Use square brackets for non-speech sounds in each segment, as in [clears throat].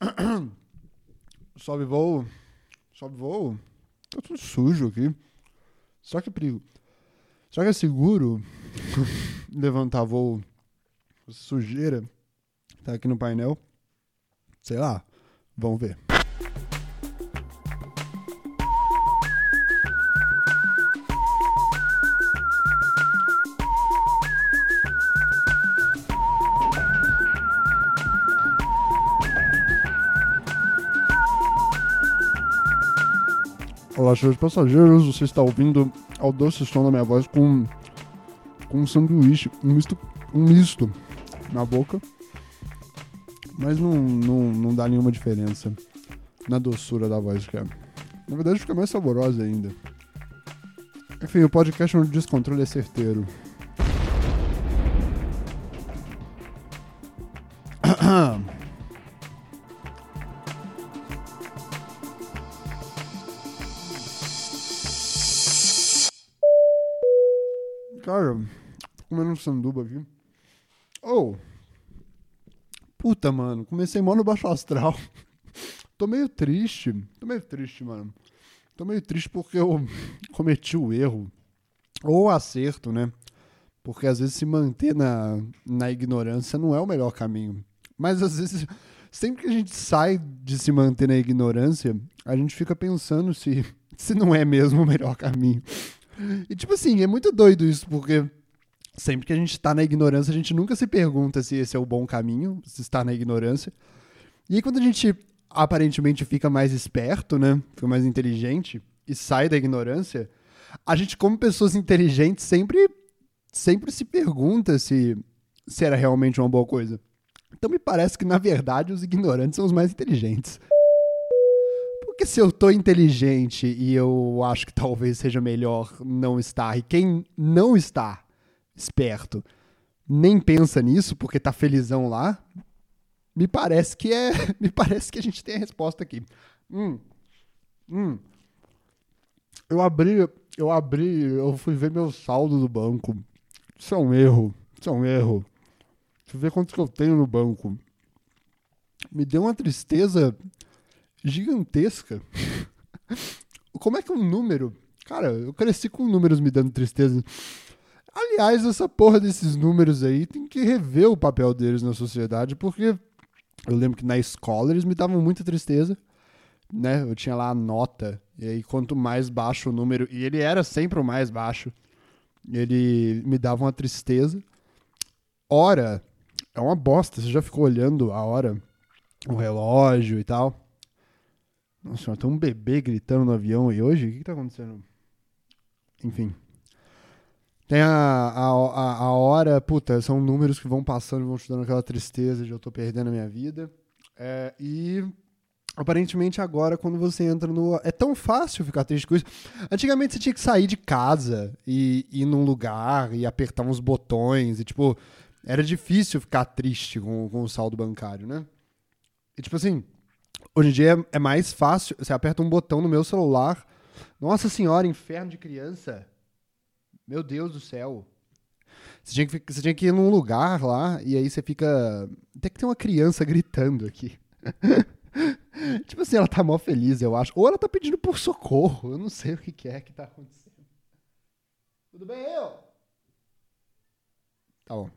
[clears throat] Sobe voo. Sobe voo. Tá tudo sujo aqui. Será que é perigo? Será que é seguro [laughs] levantar voo sujeira? Tá aqui no painel. Sei lá. Vamos ver. Olá, senhores passageiros. Você está ouvindo ao doce som da minha voz com, com um sanduíche, um misto, um misto na boca. Mas não, não, não dá nenhuma diferença na doçura da voz, que é. Na verdade, fica mais saborosa ainda. Enfim, o podcast no descontrole é certeiro. [clears throat] sanduba aqui. Oh! Puta, mano, comecei mó no baixo astral. [laughs] tô meio triste. Tô meio triste, mano. Tô meio triste porque eu [laughs] cometi o erro. Ou acerto, né? Porque às vezes se manter na, na ignorância não é o melhor caminho. Mas às vezes, sempre que a gente sai de se manter na ignorância, a gente fica pensando se, [laughs] se não é mesmo o melhor caminho. E tipo assim, é muito doido isso, porque sempre que a gente tá na ignorância, a gente nunca se pergunta se esse é o bom caminho, se está na ignorância. E aí, quando a gente aparentemente fica mais esperto, né? Fica mais inteligente e sai da ignorância, a gente, como pessoas inteligentes, sempre, sempre se pergunta se, se era realmente uma boa coisa. Então me parece que, na verdade, os ignorantes são os mais inteligentes. Porque se eu tô inteligente e eu acho que talvez seja melhor não estar, e quem não está esperto nem pensa nisso porque tá felizão lá, me parece que é. [laughs] Me parece que a gente tem a resposta aqui. Hum. Hum. Eu abri. Eu abri. Eu fui ver meu saldo do banco. Isso é um erro. Isso é um erro. Deixa eu ver quanto que eu tenho no banco. Me deu uma tristeza gigantesca. [laughs] Como é que um número. Cara, eu cresci com números me dando tristeza. Aliás, essa porra desses números aí tem que rever o papel deles na sociedade, porque eu lembro que na escola eles me davam muita tristeza, né? Eu tinha lá a nota, e aí quanto mais baixo o número, e ele era sempre o mais baixo, ele me dava uma tristeza. Hora é uma bosta, você já ficou olhando a hora, o relógio e tal. Nossa, tem um bebê gritando no avião e hoje? O que, que tá acontecendo? Enfim. Tem a, a, a, a hora, puta, são números que vão passando e vão te dando aquela tristeza de eu tô perdendo a minha vida. É, e aparentemente agora, quando você entra no. É tão fácil ficar triste com isso. Antigamente você tinha que sair de casa e ir num lugar e apertar uns botões e, tipo, era difícil ficar triste com, com o saldo bancário, né? E, tipo assim, hoje em dia é, é mais fácil. Você aperta um botão no meu celular. Nossa senhora, inferno de criança. Meu Deus do céu. Você tinha, que, você tinha que ir num lugar lá e aí você fica. Tem que ter uma criança gritando aqui. [laughs] tipo assim, ela tá mó feliz, eu acho. Ou ela tá pedindo por socorro. Eu não sei o que, que é que tá acontecendo. Tudo bem, eu? Tá bom.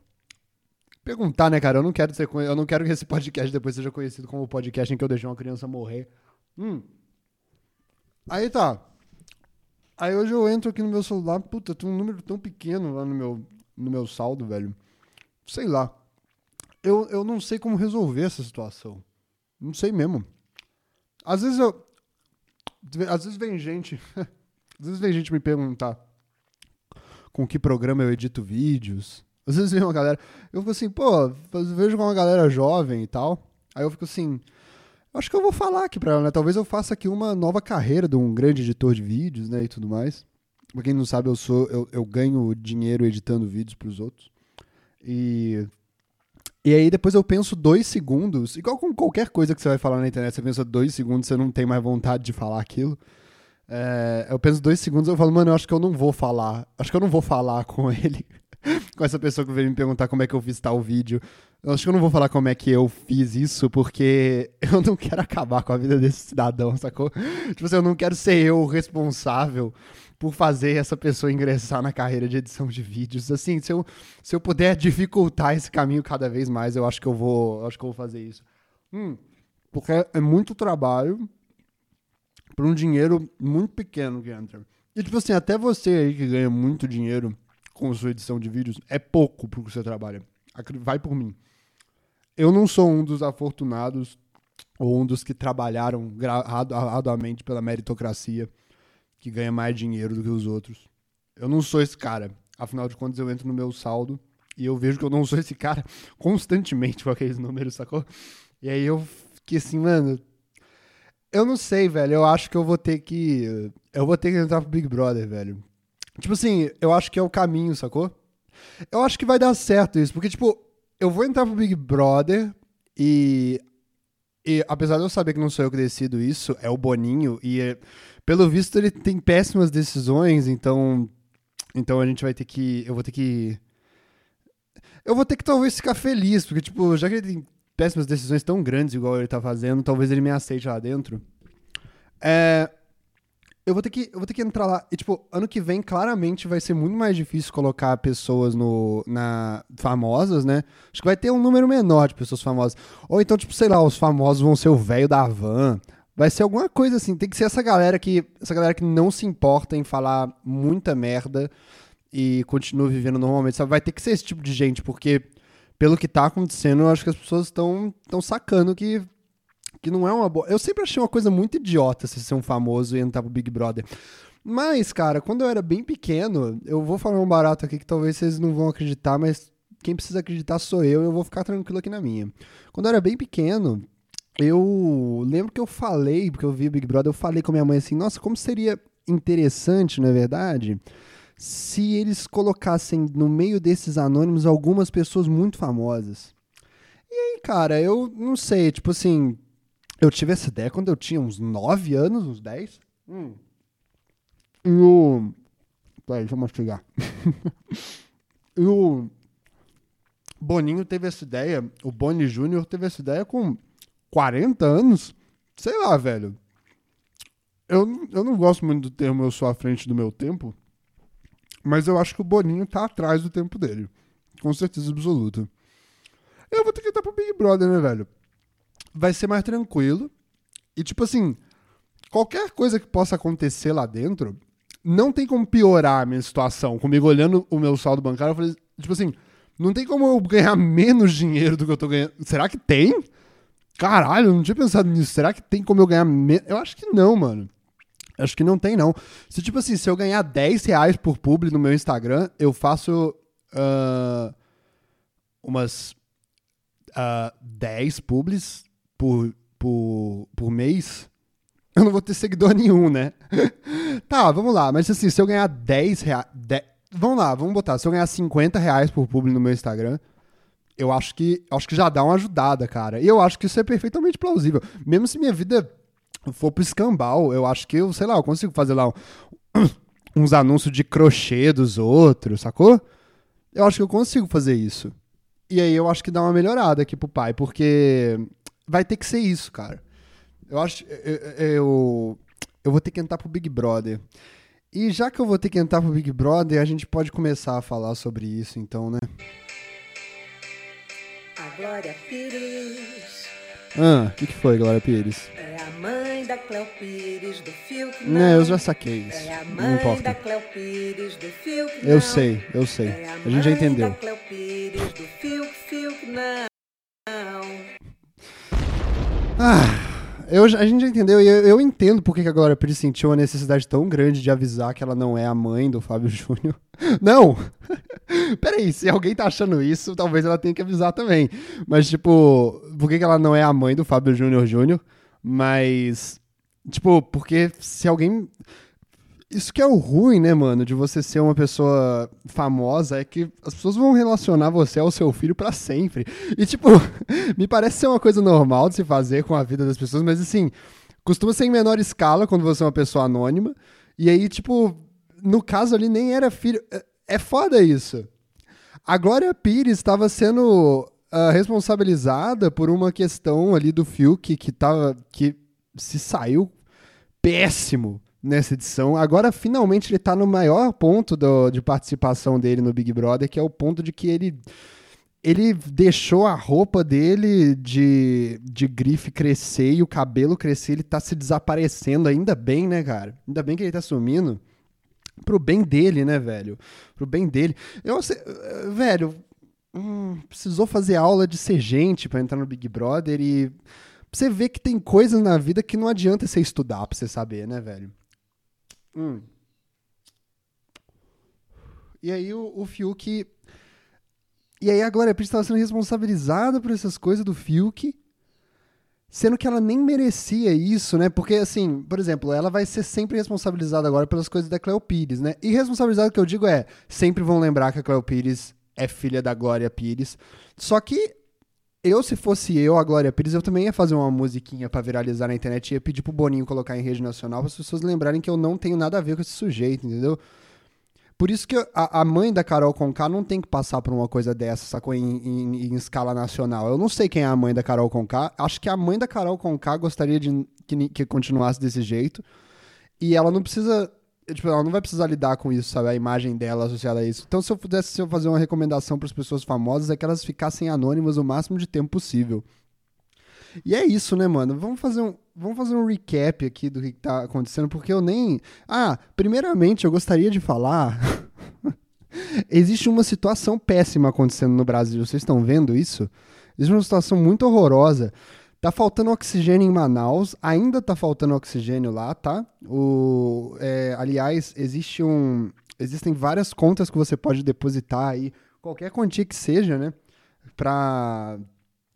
Perguntar, né, cara? Eu não quero ser, eu não quero que esse podcast depois seja conhecido como o podcast em que eu deixei uma criança morrer. Hum. Aí tá. Aí hoje eu entro aqui no meu celular, puta, tem um número tão pequeno lá no meu, no meu saldo, velho. Sei lá. Eu, eu não sei como resolver essa situação. Não sei mesmo. Às vezes eu. Às vezes vem gente. [laughs] às vezes vem gente me perguntar com que programa eu edito vídeos. Às vezes vem uma galera. Eu fico assim, pô, vejo com uma galera jovem e tal. Aí eu fico assim. Acho que eu vou falar aqui pra ela, né? Talvez eu faça aqui uma nova carreira de um grande editor de vídeos, né? E tudo mais. Pra quem não sabe, eu sou. Eu, eu ganho dinheiro editando vídeos pros outros. E. E aí depois eu penso dois segundos, igual com qualquer coisa que você vai falar na internet, você pensa dois segundos, você não tem mais vontade de falar aquilo. É, eu penso dois segundos eu falo, mano, eu acho que eu não vou falar. Acho que eu não vou falar com [laughs] ele. [laughs] com essa pessoa que veio me perguntar como é que eu fiz tal vídeo. Eu acho que eu não vou falar como é que eu fiz isso, porque [laughs] eu não quero acabar com a vida desse cidadão, sacou? Tipo assim, eu não quero ser eu o responsável por fazer essa pessoa ingressar na carreira de edição de vídeos. Assim, se eu, se eu puder dificultar esse caminho cada vez mais, eu acho que eu vou, acho que eu vou fazer isso. Hum, porque é muito trabalho por um dinheiro muito pequeno que entra. E tipo assim, até você aí que ganha muito dinheiro com sua edição de vídeos, é pouco pro que você trabalha. Vai por mim. Eu não sou um dos afortunados ou um dos que trabalharam arduamente pela meritocracia que ganha mais dinheiro do que os outros. Eu não sou esse cara. Afinal de contas, eu entro no meu saldo e eu vejo que eu não sou esse cara [laughs] constantemente com aqueles números, sacou? E aí eu fiquei assim, mano. Eu não sei, velho. Eu acho que eu vou ter que. Eu vou ter que entrar pro Big Brother, velho. Tipo assim, eu acho que é o caminho, sacou? Eu acho que vai dar certo isso, porque, tipo, eu vou entrar pro Big Brother e. E apesar de eu saber que não sou eu que decido isso, é o Boninho, e pelo visto, ele tem péssimas decisões, então. Então a gente vai ter que. Eu vou ter que. Eu vou ter que talvez ficar feliz, porque, tipo, já que ele tem péssimas decisões tão grandes igual ele tá fazendo, talvez ele me aceite lá dentro. É. Eu vou ter que, eu vou ter que entrar lá. E, tipo, ano que vem, claramente, vai ser muito mais difícil colocar pessoas no, na, famosas, né? Acho que vai ter um número menor de pessoas famosas. Ou então, tipo, sei lá, os famosos vão ser o velho da van. Vai ser alguma coisa assim, tem que ser essa galera que essa galera que não se importa em falar muita merda e continua vivendo normalmente, sabe? Vai ter que ser esse tipo de gente, porque pelo que tá acontecendo, eu acho que as pessoas estão sacando que que não é uma boa. Eu sempre achei uma coisa muito idiota se ser um famoso e entrar pro Big Brother. Mas, cara, quando eu era bem pequeno, eu vou falar um barato aqui que talvez vocês não vão acreditar, mas quem precisa acreditar sou eu, e eu vou ficar tranquilo aqui na minha. Quando eu era bem pequeno, eu lembro que eu falei, porque eu vi Big Brother, eu falei com minha mãe assim, nossa, como seria interessante, não é verdade? Se eles colocassem no meio desses anônimos algumas pessoas muito famosas. E aí, cara, eu não sei, tipo assim, eu tive essa ideia quando eu tinha uns 9 anos, uns 10. Hum. E o. Peraí, deixa eu mastigar. [laughs] e o. Boninho teve essa ideia, o Boni Júnior teve essa ideia com 40 anos? Sei lá, velho. Eu, eu não gosto muito do termo eu sou à frente do meu tempo, mas eu acho que o Boninho tá atrás do tempo dele. Com certeza absoluta. Eu vou ter que entrar pro Big Brother, né, velho? Vai ser mais tranquilo. E, tipo assim, qualquer coisa que possa acontecer lá dentro, não tem como piorar a minha situação. Comigo olhando o meu saldo bancário, eu falei, tipo assim, não tem como eu ganhar menos dinheiro do que eu tô ganhando. Será que tem? Caralho, eu não tinha pensado nisso. Será que tem como eu ganhar menos? Eu acho que não, mano. Acho que não tem, não. Se, tipo assim, se eu ganhar 10 reais por publi no meu Instagram, eu faço uh, umas uh, 10 publis por, por, por mês. Eu não vou ter seguidor nenhum, né? [laughs] tá, vamos lá. Mas assim, se eu ganhar 10 reais... Vamos lá, vamos botar. Se eu ganhar 50 reais por publi no meu Instagram, eu acho que acho que já dá uma ajudada, cara. E eu acho que isso é perfeitamente plausível. Mesmo se minha vida for pro escambau, eu acho que eu, sei lá, eu consigo fazer lá um, [coughs] uns anúncios de crochê dos outros, sacou? Eu acho que eu consigo fazer isso. E aí eu acho que dá uma melhorada aqui pro pai, porque vai ter que ser isso, cara. Eu acho. Eu, eu, eu vou ter que entrar pro Big Brother. E já que eu vou ter que entrar pro Big Brother, a gente pode começar a falar sobre isso, então, né? Glória Pires. Ah, o que, que foi, Glória Pires? É a mãe da Cleo Pires do fio que não. Não, eu já saquei isso. É a mãe não importa. da Cleo Pires do fio que não. Eu sei, eu sei. É a, a gente já entendeu. Da Cleo Pires do fio que fio que não. Ah. Eu, a gente já entendeu, e eu, eu, entendo porque que a Glória Pires sentiu a necessidade tão grande de avisar que ela não é a mãe do Fábio [laughs] Júnior. Não! [laughs] Peraí, se alguém tá achando isso, talvez ela tenha que avisar também. Mas, tipo, por que, que ela não é a mãe do Fábio Júnior Júnior? Mas, tipo, porque se alguém. Isso que é o ruim, né, mano, de você ser uma pessoa famosa, é que as pessoas vão relacionar você ao seu filho para sempre. E, tipo, [laughs] me parece ser uma coisa normal de se fazer com a vida das pessoas, mas, assim, costuma ser em menor escala quando você é uma pessoa anônima. E aí, tipo, no caso ali nem era filho. É, é foda isso. a Glória Pires estava sendo ah, responsabilizada por uma questão ali do Fiuk que tava que se saiu péssimo nessa edição. Agora finalmente ele tá no maior ponto do- de participação dele no Big Brother, que é o ponto de que ele ele deixou a roupa dele de, de grife crescer e o cabelo crescer, ele tá se desaparecendo, ainda bem, né, cara? Ainda bem que ele tá sumindo. Pro bem dele, né, velho? Pro bem dele. Eu, eh, velho, hum, precisou fazer aula de ser gente pra entrar no Big Brother e você vê que tem coisas na vida que não adianta você estudar pra você saber, né, velho? Hum. E aí o, o Fiuk. E aí a Glória Pires estava sendo responsabilizada por essas coisas do Fiuk, sendo que ela nem merecia isso, né? Porque, assim, por exemplo, ela vai ser sempre responsabilizada agora pelas coisas da Cleo Pires, né? E responsabilizada que eu digo é, sempre vão lembrar que a Cleo Pires é filha da Glória Pires. Só que eu, se fosse eu, a Glória Pires, eu também ia fazer uma musiquinha pra viralizar na internet e ia pedir pro Boninho colocar em rede nacional para as pessoas lembrarem que eu não tenho nada a ver com esse sujeito, entendeu? Por isso que a, a mãe da Carol Conká não tem que passar por uma coisa dessa, sacou? Em, em- em escala nacional. Eu não sei quem é a mãe da Carol Conká. Acho que a mãe da Carol Conká gostaria de que, que continuasse desse jeito. E ela não precisa. Tipo, ela não vai precisar lidar com isso, sabe? A imagem dela associada a isso. Então, se eu pudesse se eu fazer uma recomendação para as pessoas famosas, é que elas ficassem anônimas o máximo de tempo possível. E é isso, né, mano? Vamos fazer um, vamos fazer um recap aqui do que tá acontecendo, porque eu nem. Ah, primeiramente, eu gostaria de falar. [laughs] Existe uma situação péssima acontecendo no Brasil. Vocês estão vendo isso? Existe uma situação muito horrorosa. Tá faltando oxigênio em Manaus, ainda tá faltando oxigênio lá, tá? O, é, aliás, existe um, existem várias contas que você pode depositar aí, qualquer quantia que seja, né? Pra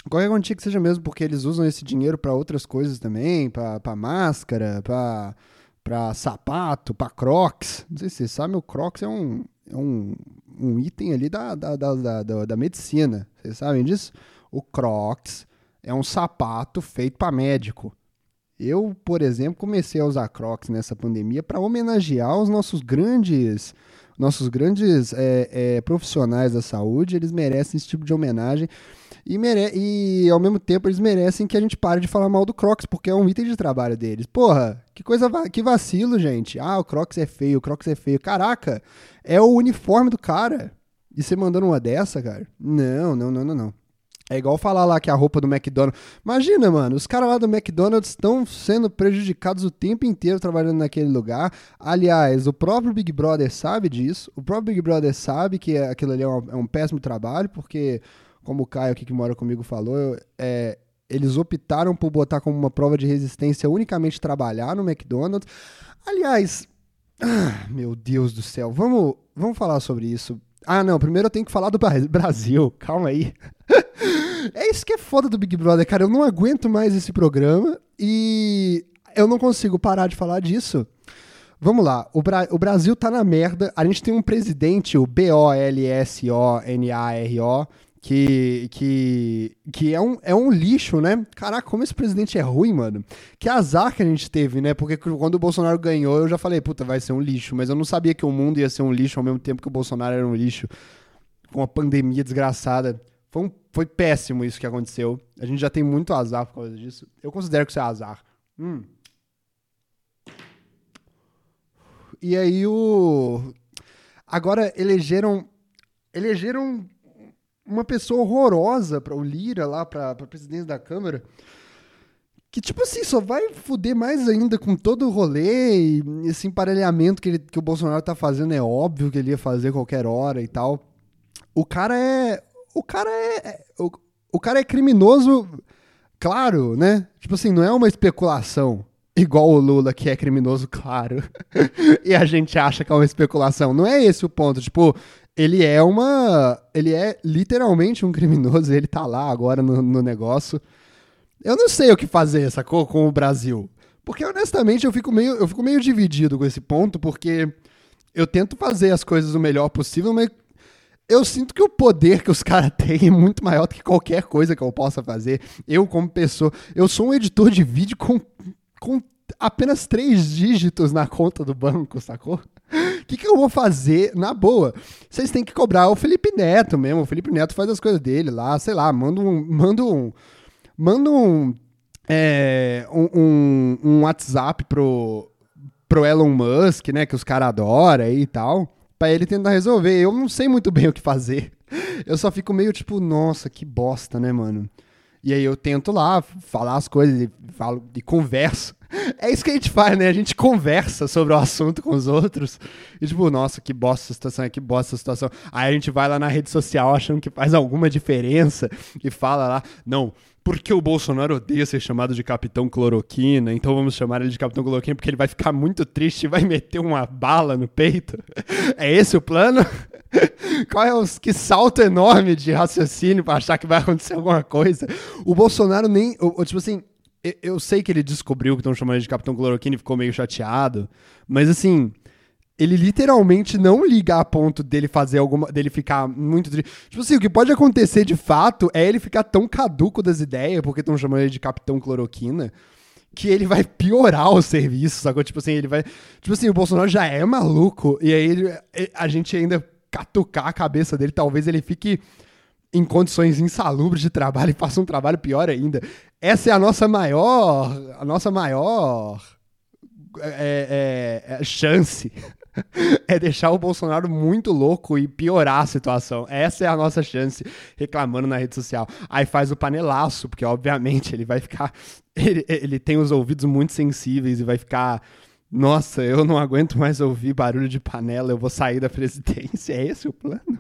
qualquer quantia que seja mesmo, porque eles usam esse dinheiro pra outras coisas também, pra máscara, pra pra sapato, pra Crocs. Não sei se você sabe, o Crocs é um, é um, um item ali da, da, da, da- da medicina. Vocês sabem disso? O Crocs é um sapato feito pra médico. Eu, por exemplo, comecei a usar Crocs nessa pandemia para homenagear os nossos grandes, nossos grandes é, é, profissionais da saúde. Eles merecem esse tipo de homenagem e, mere e, ao mesmo tempo, eles merecem que a gente pare de falar mal do Crocs, porque é um item de trabalho deles. Porra, que coisa, va- que vacilo, gente. Ah, o Crocs é feio, o Crocs é feio. Caraca, é o uniforme do cara. E você mandando uma dessa, cara? Não, não, não, não, não. É igual falar lá que a roupa do McDonald's. Imagina, mano, os caras lá do McDonald's estão sendo prejudicados o tempo inteiro trabalhando naquele lugar. Aliás, o próprio Big Brother sabe disso. O próprio Big Brother sabe que aquilo ali é um, é um péssimo trabalho, porque, como o Caio aqui que mora comigo falou, eu- é, eles optaram por botar como uma prova de resistência unicamente trabalhar no McDonald's. Aliás, ah, meu Deus do céu, vamos, vamos falar sobre isso. Ah, não, primeiro eu tenho que falar do Bra- Brasil, [laughs] calma aí. [laughs] É isso que é foda do Big Brother, cara. Eu não aguento mais esse programa e eu não consigo parar de falar disso. Vamos lá, o, Bra- o Brasil tá na merda. A gente tem um presidente, o B-O-L-S-O-N-A-R-O, que, que, que é, um, é um lixo, né? Caraca, como esse presidente é ruim, mano. Que azar que a gente teve, né? Porque quando o Bolsonaro ganhou, eu já falei, puta, vai ser um lixo. Mas eu não sabia que o mundo ia ser um lixo ao mesmo tempo que o Bolsonaro era um lixo. Com uma pandemia desgraçada. Foi, um- foi péssimo isso que aconteceu. A gente já tem muito azar por causa disso. Eu considero que isso é azar. Hum. E aí o. Agora elegeram. Elegeram uma pessoa horrorosa para o Lira lá, pra presidência da Câmara. Que, tipo assim, só vai fuder mais ainda com todo o rolê e esse emparelhamento que, ele- que o Bolsonaro tá fazendo é óbvio que ele ia fazer qualquer hora e tal. O cara é. O cara é. é- O, o cara é criminoso, claro, né? Tipo assim, não é uma especulação. Igual o Lula, que é criminoso, claro. [laughs] e a gente acha que é uma especulação. Não é esse o ponto. Tipo, ele é uma. Ele é literalmente um criminoso. Ele tá lá agora no, no negócio. Eu não sei o que fazer, sacou? Com o Brasil. Porque, honestamente, eu fico meio, eu fico meio dividido com esse ponto, porque eu tento fazer as coisas o melhor possível, mas eu sinto que o poder que os caras [laughs] têm é muito maior do que qualquer coisa que eu possa fazer. Eu, como pessoa, eu sou um editor de vídeo com, com apenas três dígitos na conta do banco, sacou? O [laughs] que, que eu vou fazer na boa? Vocês têm que cobrar o Felipe Neto mesmo. O Felipe Neto faz as coisas dele lá, sei lá, manda um. Manda um. Manda um. É, um, um, um WhatsApp pro, pro Elon Musk, né? Que os caras adoram e tal. Pra ele tentar resolver. Eu não sei muito bem o que fazer. Eu só fico meio tipo, nossa, que bosta, né, mano? E aí eu tento lá falar as coisas e falo e converso. É isso que a gente faz, né? A gente conversa sobre o assunto com os outros. E tipo, nossa, que bosta essa situação, que bosta essa situação. Aí a gente vai lá na rede social achando que faz alguma diferença e fala lá, não, porque o Bolsonaro odeia ser chamado de Capitão Cloroquina, então vamos chamar ele de Capitão Cloroquina porque ele vai ficar muito triste e vai meter uma bala no peito. [laughs] É esse o plano? [laughs] Qual é o que salto enorme de raciocínio para achar que vai acontecer alguma coisa? O Bolsonaro nem, tipo assim, eu sei que ele descobriu que estão chamando ele de Capitão Cloroquina e ficou meio chateado, mas assim, ele literalmente não liga a ponto dele fazer alguma. dele ficar muito. Tipo assim, o que pode acontecer de fato é ele ficar tão caduco das ideias, porque estão chamando ele de Capitão Cloroquina, que ele vai piorar o serviço, sacou? Tipo assim, ele vai. Tipo assim, o Bolsonaro já é maluco, e aí ele, a gente ainda catucar a cabeça dele, talvez ele fique em condições insalubres de trabalho e [laughs] faça um trabalho pior ainda. Essa é a nossa maior, a nossa maior é, é, é, chance. [laughs] é deixar o Bolsonaro muito louco e piorar a situação. Essa é a nossa chance, reclamando na rede social. Aí faz o panelaço, porque obviamente ele vai ficar. [laughs] Ele, ele tem os ouvidos muito sensíveis e vai ficar. Nossa, eu não aguento mais ouvir barulho de panela, eu vou sair da presidência. [laughs] É esse o plano?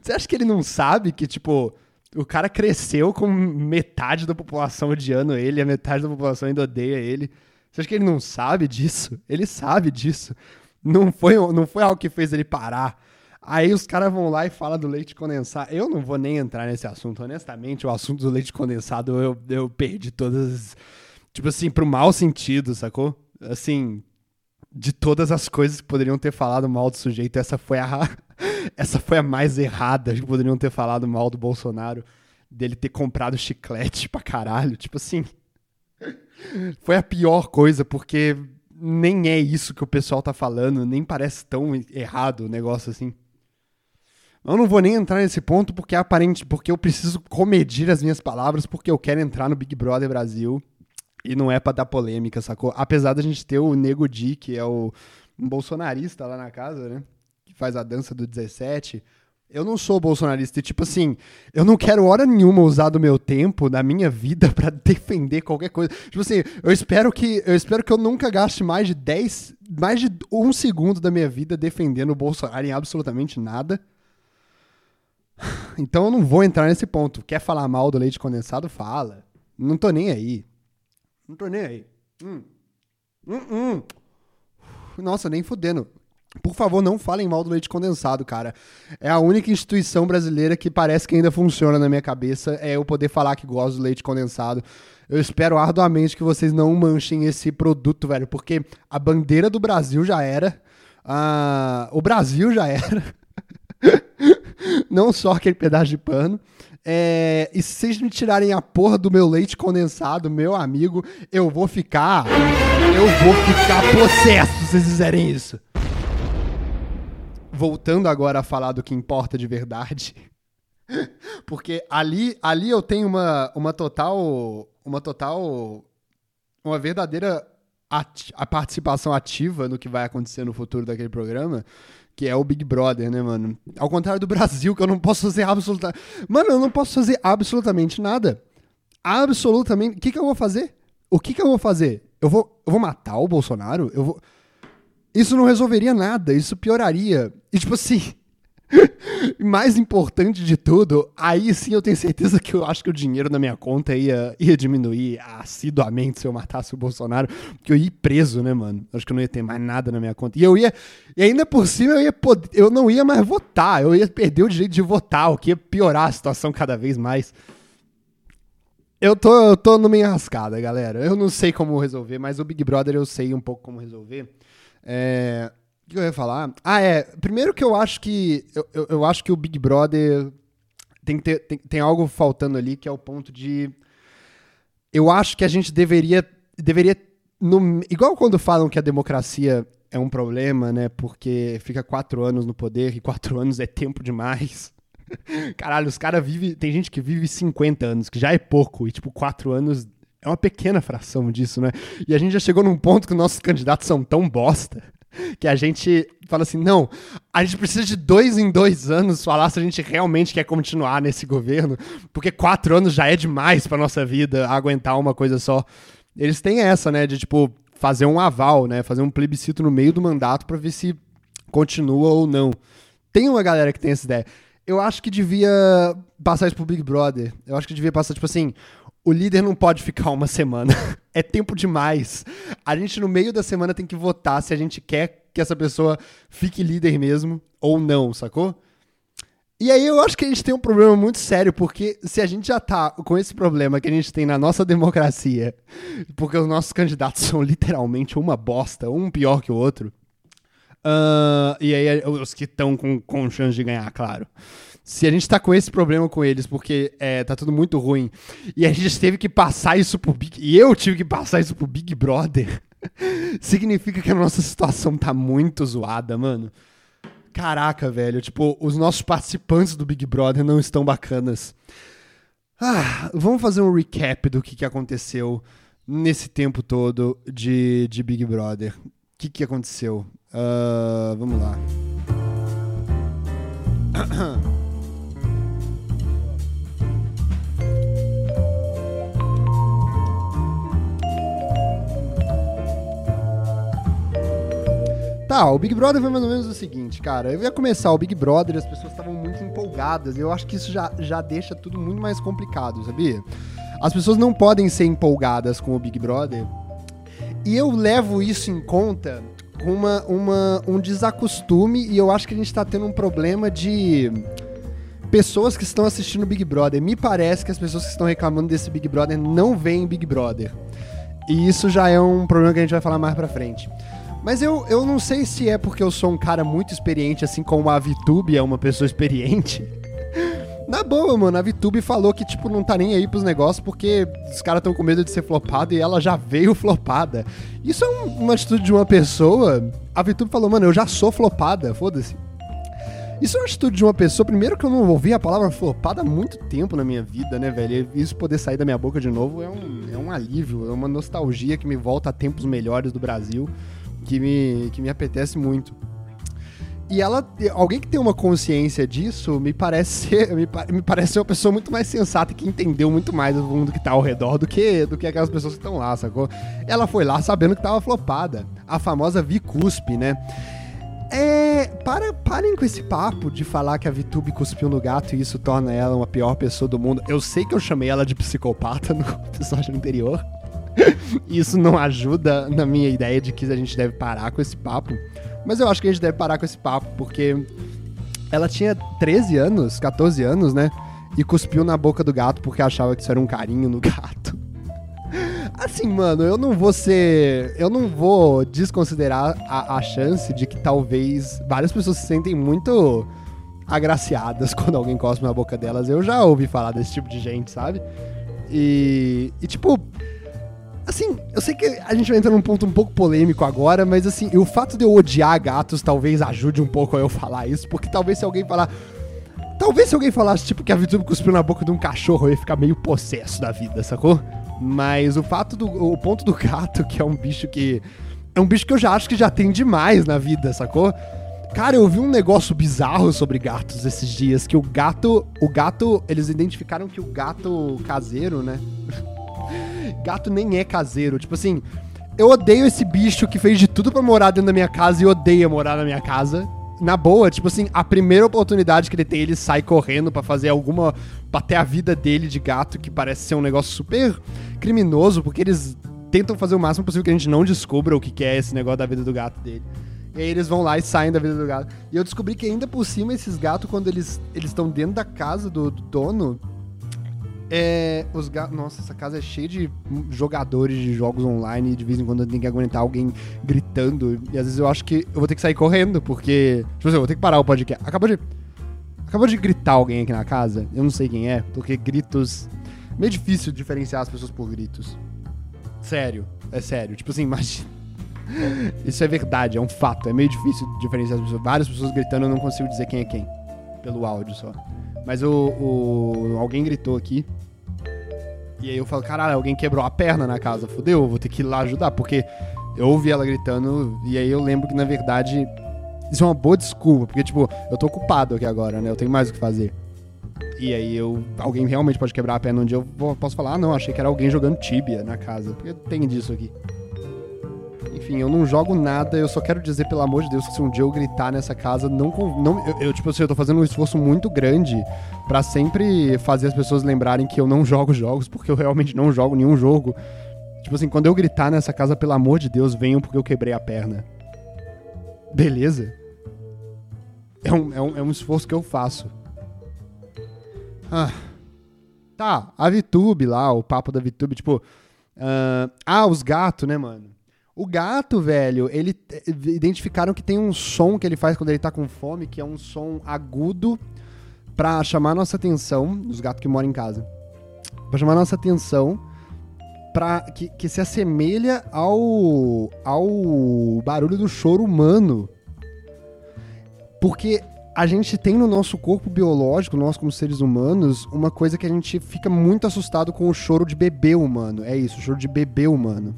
Você acha que ele não sabe que, tipo, o cara cresceu com metade da população odiando ele, a metade da população ainda odeia ele. Você acha que ele não sabe disso? Ele sabe disso. Não foi, não foi algo que fez ele parar. Aí os caras vão lá e falam do leite condensado. Eu não vou nem entrar nesse assunto. Honestamente, o assunto do leite condensado eu, eu perdi todas. Tipo assim, pro mau sentido, sacou? Assim, de todas as coisas que poderiam ter falado mal do sujeito, essa foi a, [laughs] essa foi a mais errada que poderiam ter falado mal do Bolsonaro, dele ter comprado chiclete pra caralho. Tipo assim, foi a pior coisa, porque nem é isso que o pessoal tá falando, nem parece tão errado o negócio assim. Eu não vou nem entrar nesse ponto porque é aparente, porque eu preciso comedir as minhas palavras, porque eu quero entrar no Big Brother Brasil. E não é pra dar polêmica, sacou? Apesar da gente ter o Nego Di, que é o bolsonarista lá na casa, né? Que faz a dança do 17. Eu não sou bolsonarista e, tipo assim, eu não quero hora nenhuma usar do meu tempo, da minha vida, [laughs] para defender qualquer coisa. Tipo assim, eu espero que eu espero que eu nunca gaste mais de 10, mais de um segundo da minha vida defendendo o Bolsonaro em absolutamente nada. [sighs] Então eu não vou entrar nesse ponto. Quer falar mal do leite condensado? Fala. Não tô nem aí. Não tô nem aí. Hum. Hum, hum. Nossa, nem fudendo. Por favor, não falem mal do leite condensado, cara. É a única instituição brasileira que parece que ainda funciona na minha cabeça. É eu poder falar que gosto do leite condensado. Eu espero arduamente que vocês não manchem esse produto, velho, porque a bandeira do Brasil já era. O Brasil já era. [laughs] não só aquele pedaço de pano. É, e se vocês me tirarem a porra do meu leite condensado, meu amigo, eu vou ficar. Eu vou ficar possesso se vocês fizerem isso. Voltando agora a falar do que importa de verdade. [laughs] Porque ali, ali eu tenho uma, uma total. Uma total. Uma verdadeira ati a participação ativa no que vai acontecer no futuro daquele programa que é o Big Brother, né, mano? Ao contrário do Brasil, que eu não posso fazer absolutamente. Mano, eu não posso fazer absolutamente nada. Absolutamente. O que, que eu vou fazer? O que, que eu vou fazer? Eu vou, eu vou matar o Bolsonaro? Eu vou. Isso não resolveria nada, isso pioraria. E tipo assim, [laughs] mais importante de tudo, aí sim eu tenho certeza que eu acho que o dinheiro na minha conta ia, ia diminuir assiduamente se eu matasse o Bolsonaro, porque eu ia preso, né, mano? Acho que eu não ia ter mais nada na minha conta. E eu ia. E ainda por cima eu ia poder, eu não ia mais votar, eu ia perder o direito de votar, o que ia piorar a situação cada vez mais. Eu tô, eu tô numa enrascada, galera. Eu não sei como resolver, mas o Big Brother eu sei um pouco como resolver. É, que eu ia falar? Ah, é. Primeiro que eu acho que. Eu, eu, eu acho que o Big Brother tem, que ter, tem, tem algo faltando ali, que é o ponto de. Eu acho que a gente deveria. deveria no, igual quando falam que a democracia é um problema, né? Porque fica quatro anos no poder e quatro [laughs] anos é tempo demais. [laughs] Caralho, os caras vivem. Tem gente que vive 50 anos, que já é pouco, e tipo, quatro anos é uma pequena fração disso, né? E a gente já chegou num ponto que nossos candidatos são tão bosta que a gente fala assim: não, a gente precisa de dois em dois anos falar se a gente realmente quer continuar nesse governo, porque quatro anos já é demais pra nossa vida aguentar uma coisa só. Eles têm essa, né, de tipo, fazer um aval, né, fazer um plebiscito no meio do mandato pra ver se continua ou não. Tem uma galera que tem essa ideia. Eu acho que devia passar isso pro Big Brother. Eu acho que devia passar, tipo assim, o líder não pode ficar uma semana. [laughs] é tempo demais. A gente, no meio da semana, tem que votar se a gente quer que essa pessoa fique líder mesmo ou não, sacou? E aí eu acho que a gente tem um problema muito sério, porque se a gente já tá com esse problema que a gente tem na nossa democracia, porque os nossos candidatos [laughs] são literalmente uma bosta, um pior que o outro, uh, e aí os que estão com, com chance de ganhar, claro se a gente tá com esse problema com eles, porque é, tá tudo muito ruim, e a gente teve que passar isso pro Big... E eu tive que passar isso pro Big Brother, [laughs] significa que a nossa situação tá muito zoada, mano. Caraca, velho. Tipo, os nossos participantes do Big Brother não estão bacanas. Ah, vamos fazer um recap do que, que aconteceu nesse tempo todo de, de Big Brother. O que, que aconteceu? Uh, vamos lá. [coughs] Tá, o Big Brother foi mais ou menos o seguinte, cara. Eu ia começar o Big Brother as pessoas estavam muito empolgadas. Eu acho que isso já, já deixa tudo muito mais complicado, sabia? As pessoas não podem ser empolgadas com o Big Brother. E eu levo isso em conta uma, uma, um desacostume. E eu acho que a gente tá tendo um problema de pessoas que estão assistindo Big Brother. Me parece que as pessoas que estão reclamando desse Big Brother não veem Big Brother. E isso já é um problema que a gente vai falar mais pra frente. Mas eu, eu não sei se é porque eu sou um cara muito experiente, assim como a VTube é uma pessoa experiente. Na boa, mano, a VTube falou que, tipo, não tá nem aí pros negócios porque os caras estão com medo de ser flopado e ela já veio [laughs] flopada. Isso é um, uma atitude de uma pessoa. A VTube falou, mano, eu já sou flopada, foda-se. Isso é uma atitude de uma pessoa, primeiro que eu não ouvi a palavra flopada há muito tempo na minha vida, né, velho? Isso poder sair da minha boca de novo é um, é um alívio, é uma nostalgia que me volta a tempos melhores do Brasil que me, que me apetece muito. E ela, alguém que tem uma consciência disso, me parece ser, me, me parece uma pessoa muito mais sensata que entendeu muito mais o mundo que tá ao redor do que, do que aquelas pessoas que estão lá, sacou? Ela foi lá sabendo que tava flopada. A famosa Vicuspe, né? É, para, parem com esse papo de falar que a Vitube cuspiu no gato e isso torna ela uma pior pessoa do mundo. Eu sei que eu chamei ela de psicopata [laughs] no episódio anterior. [laughs] Isso não ajuda na minha ideia de que a gente deve parar com esse papo. Mas eu acho que a gente deve parar com esse papo, porque ela tinha 13 anos, 14 anos, né? E cuspiu na boca do gato porque achava que isso era um carinho no gato. [laughs] Assim, mano, eu não vou ser. Eu não vou desconsiderar a, a chance de que talvez várias pessoas se sentem muito agraciadas [laughs] quando alguém cospe na boca delas. Eu já ouvi falar desse tipo de gente, sabe? E, e tipo, Assim, eu sei que a gente vai entrar num ponto um pouco polêmico agora, mas assim, o fato de eu odiar gatos talvez ajude um pouco a eu falar isso, porque talvez se alguém falar. Talvez se alguém falasse, tipo, que a Vitube cuspiu na boca de um cachorro, eu ia ficar meio possesso da vida, sacou? Mas o fato do. O ponto do gato, que é um bicho que. É um bicho que eu já acho que já tem demais na vida, sacou? Cara, eu vi um negócio bizarro sobre gatos esses dias, que o gato. O gato. Eles identificaram que o gato caseiro, né? Gato nem é caseiro. Tipo assim, eu odeio esse bicho que fez de tudo para morar dentro da minha casa e odeia morar na minha casa. Na boa, tipo assim, a primeira oportunidade que ele tem, ele sai correndo para fazer alguma. pra ter a vida dele de gato, que parece ser um negócio super criminoso, porque eles tentam fazer o máximo possível que a gente não descubra o que é esse negócio da vida do gato dele. E aí eles vão lá e saem da vida do gato. E eu descobri que ainda por cima esses gatos, quando eles estão dentro da casa do, do dono, é, os gatos. Nossa, essa casa é cheia de jogadores de jogos online e de vez em quando tem que aguentar alguém gritando. E às vezes eu acho que eu vou ter que sair correndo, porque. Tipo assim, eu vou ter que parar o podcast. Acabou de. Acabou de gritar alguém aqui na casa. Eu não sei quem é, porque gritos. Meio difícil diferenciar as pessoas por gritos. Sério, é sério. Tipo assim, [laughs] imagina. Isso é verdade, é um fato. É meio difícil diferenciar as pessoas. Várias pessoas gritando, eu não consigo dizer quem é quem. Pelo áudio só. Mas o, o- alguém gritou aqui. E aí eu falo, caralho, alguém quebrou a perna na casa. Fudeu, eu vou ter que ir lá ajudar. Porque eu ouvi ela gritando. E aí eu lembro que, na verdade, isso é uma boa desculpa. Porque, tipo, eu tô ocupado aqui agora, né? Eu tenho mais o que fazer. E aí eu. Alguém realmente pode quebrar a perna um dia. Eu posso falar, ah, não, achei que era alguém jogando tibia na casa. Porque tem disso aqui. Enfim, eu não jogo nada, eu só quero dizer, pelo amor de Deus, que se um dia eu gritar nessa casa, não. não eu, eu, tipo assim, eu tô fazendo um esforço muito grande pra sempre fazer as pessoas lembrarem que eu não jogo jogos, porque eu realmente não jogo nenhum jogo. Tipo assim, quando eu gritar nessa casa, pelo amor de Deus, venham porque eu quebrei a perna. Beleza? É um, é um, é um esforço que eu faço. Ah. Tá, a VTube lá, o papo da VTube, tipo. ah, ah, os gatos, né, mano? O gato, velho, ele eh, identificaram que tem um som que ele faz quando ele tá com fome, que é um som agudo pra chamar nossa atenção, os gatos que moram em casa. Pra chamar nossa atenção, pra, que, que se assemelha ao, ao barulho do choro humano. Porque a gente tem no nosso corpo biológico, nós como seres humanos, uma coisa que a gente fica muito assustado com o choro de bebê humano. É isso, o choro de bebê humano.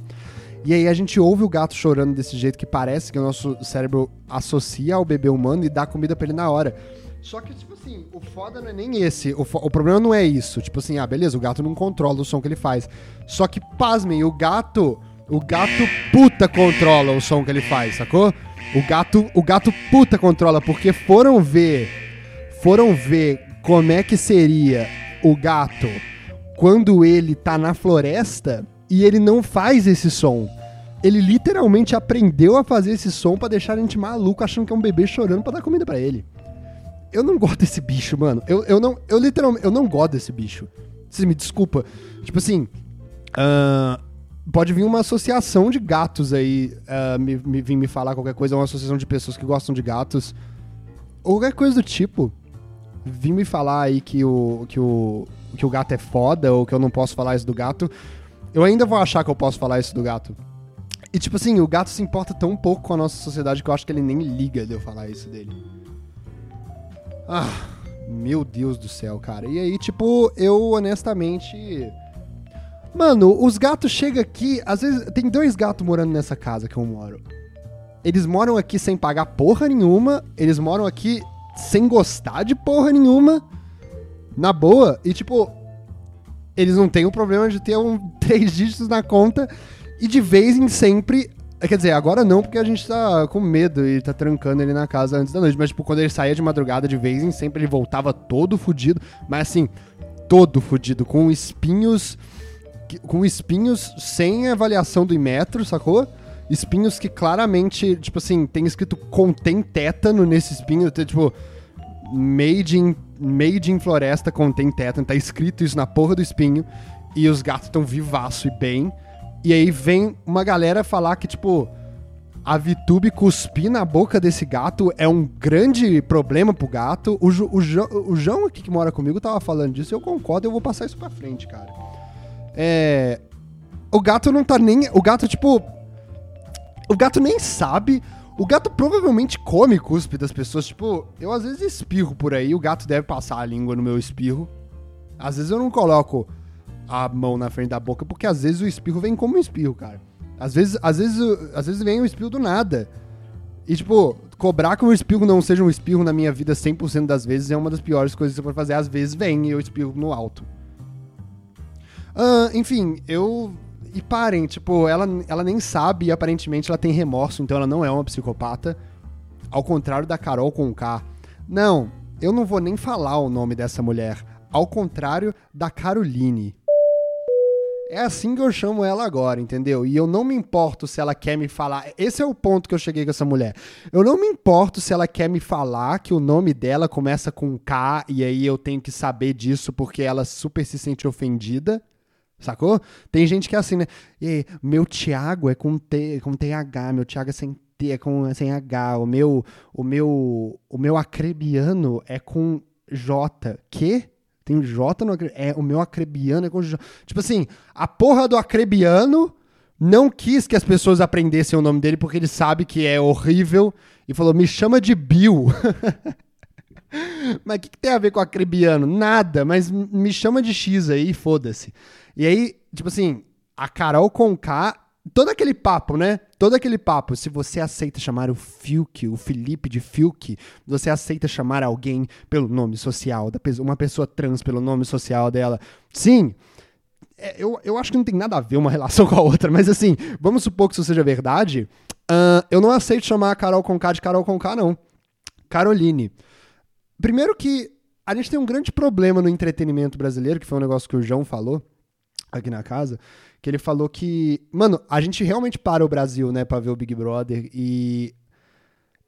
E aí a gente ouve o gato chorando desse jeito que parece que o nosso cérebro associa ao bebê humano e dá comida pra ele na hora. Só que, tipo assim, o foda não é nem esse. O, o problema não é isso. Tipo assim, ah, beleza, o gato não controla o som que ele faz. Só que, pasmem, o gato. O gato puta controla o som que ele faz, sacou? O gato, o gato puta controla, porque foram ver. Foram ver como é que seria o gato quando ele tá na floresta e ele não faz esse som. Ele literalmente aprendeu a fazer esse som pra deixar a gente maluco achando que é um bebê chorando pra dar comida pra ele. Eu não gosto desse bicho, mano. Eu, eu não, eu literalmente, eu não gosto desse bicho. Você me desculpa. Tipo assim, ah, pode vir uma associação de gatos aí, ah, me, me vir me falar qualquer coisa, uma associação de pessoas que gostam de gatos, ou qualquer coisa do tipo. Vim me falar aí que o, que o, que o gato é foda, ou que eu não posso falar isso do gato. Eu ainda vou achar que eu posso falar isso do gato. E tipo assim, o gato se importa tão pouco com a nossa sociedade que eu acho que ele nem liga de eu falar isso dele. Ah, meu Deus do céu, cara. E aí, tipo, eu honestamente. Mano, os gatos chegam aqui. Às vezes, tem dois gatos morando nessa casa que eu moro. Eles moram aqui sem pagar porra nenhuma. Eles moram aqui sem gostar de porra nenhuma. Na boa. E, tipo, eles não têm o problema de ter um [laughs] três dígitos na conta. E de vez em sempre. Quer dizer, agora não, porque a gente tá com medo e tá trancando ele na casa antes da noite. Mas, tipo, quando ele saía de madrugada, de vez em sempre, ele voltava todo fudido. Mas, assim, todo fudido, com espinhos. Com espinhos sem avaliação do Imetro, sacou? Espinhos que claramente, tipo assim, tem escrito contém tétano nesse espinho. Tipo, made in, made in floresta contém tétano. Tá escrito isso na porra do espinho. E os gatos estão vivaço e bem. E aí vem uma galera falar que, tipo, a VTube cuspir na boca desse gato é um grande problema pro gato. O, o, João, o João aqui que mora comigo tava falando disso eu concordo, eu vou passar isso pra frente, cara. É. O gato não tá nem. O gato, tipo. O gato nem sabe. O gato provavelmente come cuspe das pessoas. Tipo, eu às vezes espirro por aí, o gato deve passar a língua no meu espirro. Às vezes eu não coloco a mão na frente da boca, porque às vezes o espirro vem como um espirro, cara. Às vezes, às vezes, às vezes vem o espirro do nada. E, tipo, cobrar que o espirro não seja um espirro na minha vida 100% das vezes é uma das piores coisas que você pode fazer. Às vezes vem e eu espirro no alto. Ah, enfim, eu. E parem, tipo, ela, ela nem sabe e aparentemente ela tem remorso, então ela não é uma psicopata. Ao contrário da Carol com K. Não, eu não vou nem falar o nome dessa mulher. Ao contrário da Caroline. É assim que eu chamo ela agora, entendeu? E eu não me importo se ela quer me falar. Esse é o ponto que eu cheguei com essa mulher. Eu não me importo se ela quer me falar que o nome dela começa com K e aí eu tenho que saber disso porque ela super se sente ofendida. Sacou? Tem gente que é assim, né? E meu Thiago é com T, com TH, meu Thiago é sem T, é com é sem H, o meu o meu o meu acrebiano é com J. Que? Tem J no acre... é o meu acrebiano é com J. Tipo assim, a porra do acrebiano não quis que as pessoas aprendessem o nome dele porque ele sabe que é horrível e falou: me chama de Bill. [laughs] mas o que, que, tem a ver com acribiano? Nada, mas me chama de X aí, foda-se. E aí, tipo assim, a Carol Conká, todo aquele papo, né? Todo aquele papo. Se você aceita chamar o Fiuk, o Felipe de Fiuk, você aceita chamar alguém pelo nome social, da uma pessoa trans pelo nome social dela. Sim. É, eu, eu acho que não tem nada a ver uma [laughs] relação com a outra, mas assim, vamos supor que isso seja verdade. Uh, eu não aceito chamar a Carol Conká de Carol Conká, não. Caroline. Primeiro que a gente tem um grande problema no entretenimento brasileiro, que foi um negócio que o João falou aqui na casa, que ele falou que, mano, a gente realmente para o Brasil, né, para ver o Big Brother e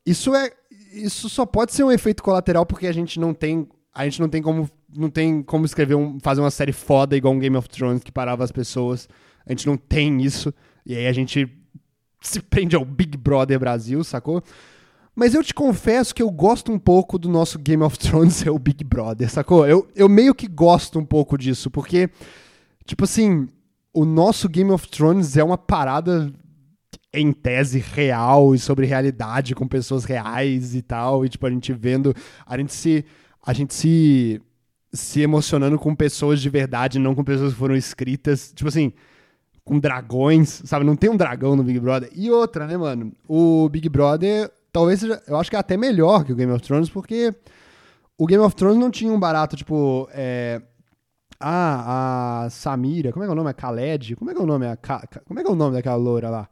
isso é isso só pode ser um efeito colateral porque a gente não tem a gente não tem como não tem como escrever um, fazer uma série foda igual um Game of Thrones que parava as pessoas. A gente não tem isso e aí a gente se prende ao Big Brother Brasil, sacou? Mas eu te confesso que eu gosto um pouco do nosso Game of Thrones [laughs] ser o Big Brother, sacou? Eu, eu meio que gosto um pouco disso, porque, tipo assim, o nosso Game of Thrones é uma parada em tese real e sobre realidade com pessoas reais e tal, e tipo, a gente vendo, a gente se. A gente se se emocionando com pessoas de verdade, não com pessoas que foram escritas. Tipo assim, com dragões, sabe? Não tem um dragão no Big Brother. E outra, né, mano? O Big Brother talvez seja, eu acho que é até melhor que o Game of Thrones, porque o Game of Thrones não tinha um barato, tipo, é, ah, a Samira, como é que é o nome? A Khaled? Como é que é o nome? A Ka, como é que é o nome daquela loura lá?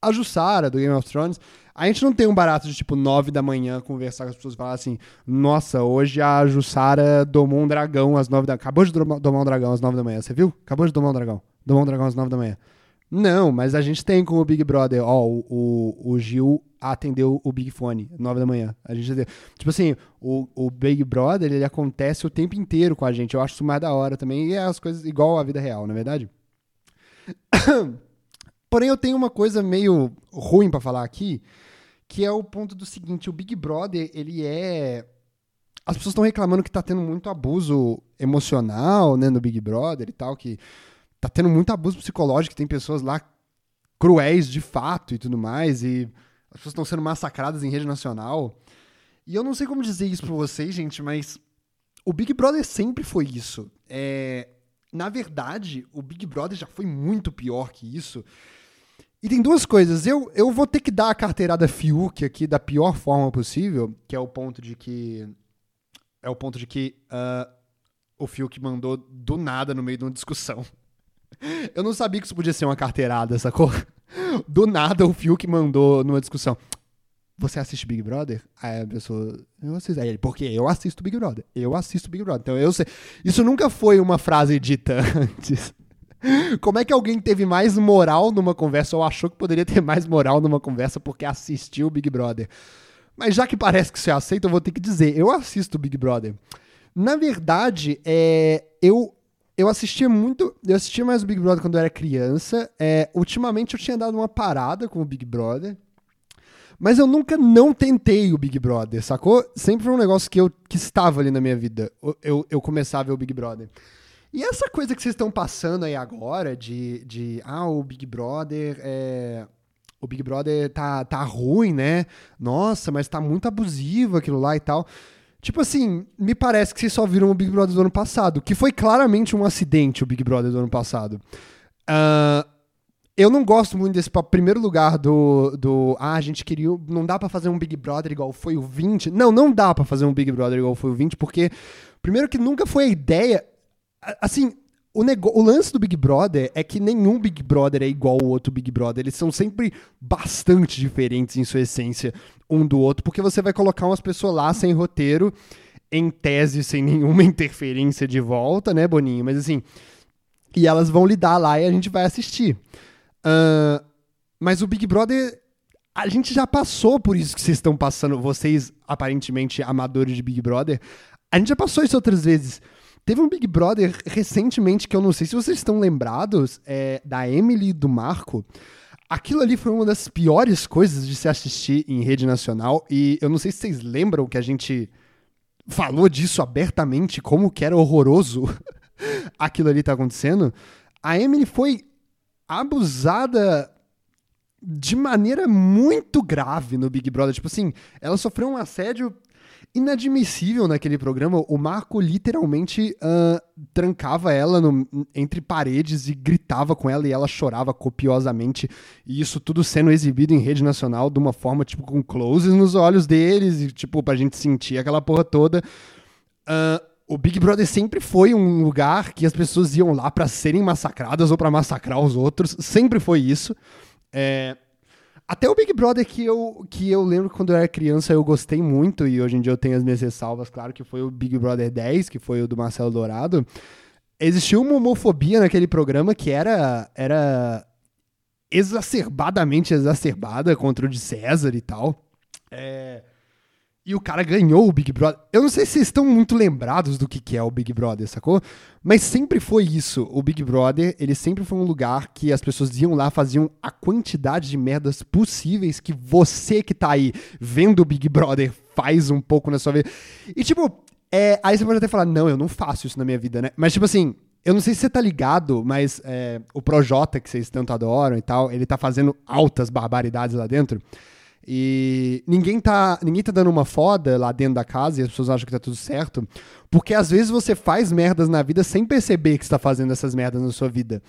A Jussara, do Game of Thrones. A gente não tem um barato de, tipo, nove da manhã conversar com as pessoas e falar assim, nossa, hoje a Jussara domou um dragão às nove da... Acabou de domar um dragão às nove da manhã, você viu? Acabou de domar um dragão. Domou um dragão às nove da manhã. Não, mas a gente tem com o Big Brother, ó, o, o, o Gil atendeu o Big Fone, nove da manhã. A gente Tipo assim, o, o Big Brother, ele acontece o tempo inteiro com a gente. Eu acho isso mais da hora também. E é as coisas igual à vida real, na é verdade? [coughs] Porém, eu tenho uma coisa meio ruim para falar aqui, que é o ponto do seguinte, o Big Brother, ele é... As pessoas estão reclamando que tá tendo muito abuso emocional, né, no Big Brother e tal, que tá tendo muito abuso psicológico, tem pessoas lá cruéis de fato e tudo mais, e as pessoas estão sendo massacradas em rede nacional. E eu não sei como dizer isso pra vocês, gente, mas o Big Brother sempre foi isso. É... Na verdade, o Big Brother já foi muito pior que isso. E tem duas coisas. Eu, eu vou ter que dar a carteirada Fiuk aqui da pior forma possível, que é o ponto de que. É o ponto de que uh, o Fiuk mandou do nada no meio de uma discussão. [laughs] Eu não sabia que isso podia ser uma carteirada, sacou? Do nada o Fiuk mandou numa discussão. Você assiste Big Brother? Aí a pessoa, eu assisto. Aí ele, porque eu assisto Big Brother. Eu assisto Big Brother. Então eu sei. Isso nunca foi uma frase dita [laughs] antes. Como é que alguém teve mais moral numa conversa ou achou que poderia ter mais moral numa conversa porque assistiu Big Brother? Mas já que parece que você aceita, eu vou ter que dizer, eu assisto Big Brother. Na verdade, é, eu eu assistia muito. Eu assistia mais o Big Brother quando eu era criança. É, ultimamente eu tinha dado uma parada com o Big Brother. Mas eu nunca não tentei o Big Brother, sacou? Sempre foi um negócio que eu que estava ali na minha vida. Eu, eu começava a ver o Big Brother. E essa coisa que vocês estão passando aí agora de, de ah, o Big Brother é. O Big Brother tá, tá ruim, né? Nossa, mas tá muito abusivo aquilo lá e tal. Tipo assim, me parece que vocês só viram o Big Brother do ano passado, que foi claramente um acidente o Big Brother do ano passado. Uh, eu não gosto muito desse primeiro lugar do, do. Ah, a gente queria. Não dá para fazer um Big Brother igual foi o 20. Não, não dá para fazer um Big Brother igual foi o 20, porque. Primeiro que nunca foi a ideia. Assim, o, o lance do Big Brother é que nenhum Big Brother é igual ao outro Big Brother. Eles são sempre bastante diferentes em sua essência um do outro, porque você vai colocar umas pessoas lá sem roteiro, em tese, sem nenhuma [laughs] interferência de volta, né, Boninho? Mas assim. E elas vão lidar lá e a gente vai assistir. Uh, mas o Big Brother. A gente já passou por isso que vocês estão passando, vocês aparentemente amadores de Big Brother. A gente já passou isso outras vezes. Teve um Big Brother recentemente que eu não sei se vocês estão lembrados, é, da Emily e do Marco. Aquilo ali foi uma das piores coisas de se assistir em rede nacional. E eu não sei se vocês lembram que a gente falou disso abertamente, como que era horroroso [laughs] aquilo ali tá acontecendo. A Emily foi abusada de maneira muito grave no Big Brother. Tipo assim, ela sofreu um assédio inadmissível naquele programa. O Marco literalmente uh, trancava ela no, entre paredes e gritava com ela e ela chorava copiosamente. E isso tudo sendo exibido em rede nacional de uma forma, tipo, com closes nos olhos deles e, tipo, pra gente sentir aquela porra toda. Uh, o Big Brother sempre foi um lugar que as pessoas iam lá para serem massacradas ou para massacrar os outros. Sempre foi isso. É, até o Big Brother que eu, que eu lembro quando eu era criança eu gostei muito, e hoje em dia eu tenho as minhas ressalvas, claro, que foi o Big Brother 10, que foi o do Marcelo Dourado. Existiu uma homofobia naquele programa que era, era exacerbadamente exacerbada contra o de César e tal. É, e o cara ganhou o Big Brother. Eu não sei se vocês estão muito lembrados do que, é o Big Brother, sacou? Mas sempre foi isso. O Big Brother, ele sempre foi um lugar que as pessoas iam lá, faziam a quantidade de merdas possíveis que você que tá aí vendo o Big Brother faz um pouco na sua vida. E tipo, é, aí você pode até falar, não, eu não faço isso na minha vida, né? Mas tipo assim, eu não sei se você tá ligado, mas é, o Projota, que vocês tanto adoram e tal, ele tá fazendo altas barbaridades lá dentro. E ninguém tá, ninguém tá dando uma foda lá dentro da casa e as pessoas acham que tá tudo certo. Porque às vezes você faz merdas na vida sem perceber que está fazendo essas merdas na sua vida.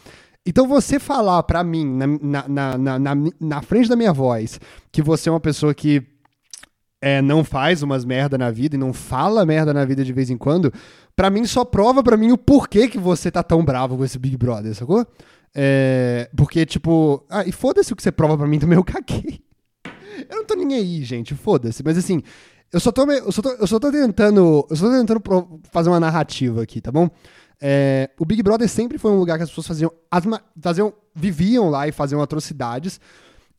Então você falar pra mim, na, na, na, na, na frente da minha voz, que você é uma pessoa que é, não faz umas merda na vida e não fala merda na vida de vez em quando, pra mim só prova pra mim o porquê que você tá tão bravo com esse Big Brother, sacou? É, porque, tipo, ah, e foda-se o que você prova pra mim também, eu caguei. Eu não tô nem aí, gente, foda-se. Mas assim, eu só tô, eu só tô, eu só tô tentando, eu só tô tentando fazer uma narrativa aqui, tá bom? É, o Big Brother sempre foi um lugar que as pessoas faziam, faziam, viviam lá e faziam atrocidades.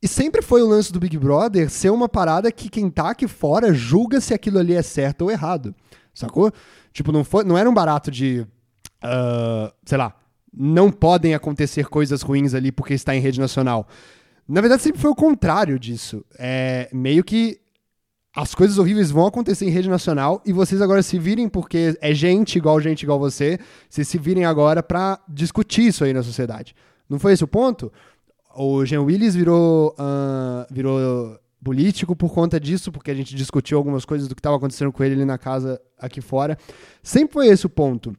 E sempre foi o lance do Big Brother ser uma parada que quem tá aqui fora julga se aquilo ali é certo ou errado. Sacou? Tipo, não, foi, não era um barato de. Uh, sei lá. Não podem acontecer coisas ruins ali porque está em rede nacional. Na verdade, sempre foi o contrário disso. É meio que as coisas horríveis vão acontecer em rede nacional e vocês agora se virem porque é gente igual gente igual você, vocês se virem agora para discutir isso aí na sociedade. Não foi esse o ponto? O Jean Willis virou, uh, virou político por conta disso, porque a gente discutiu algumas coisas do que estava acontecendo com ele ali na casa aqui fora. Sempre foi esse o ponto.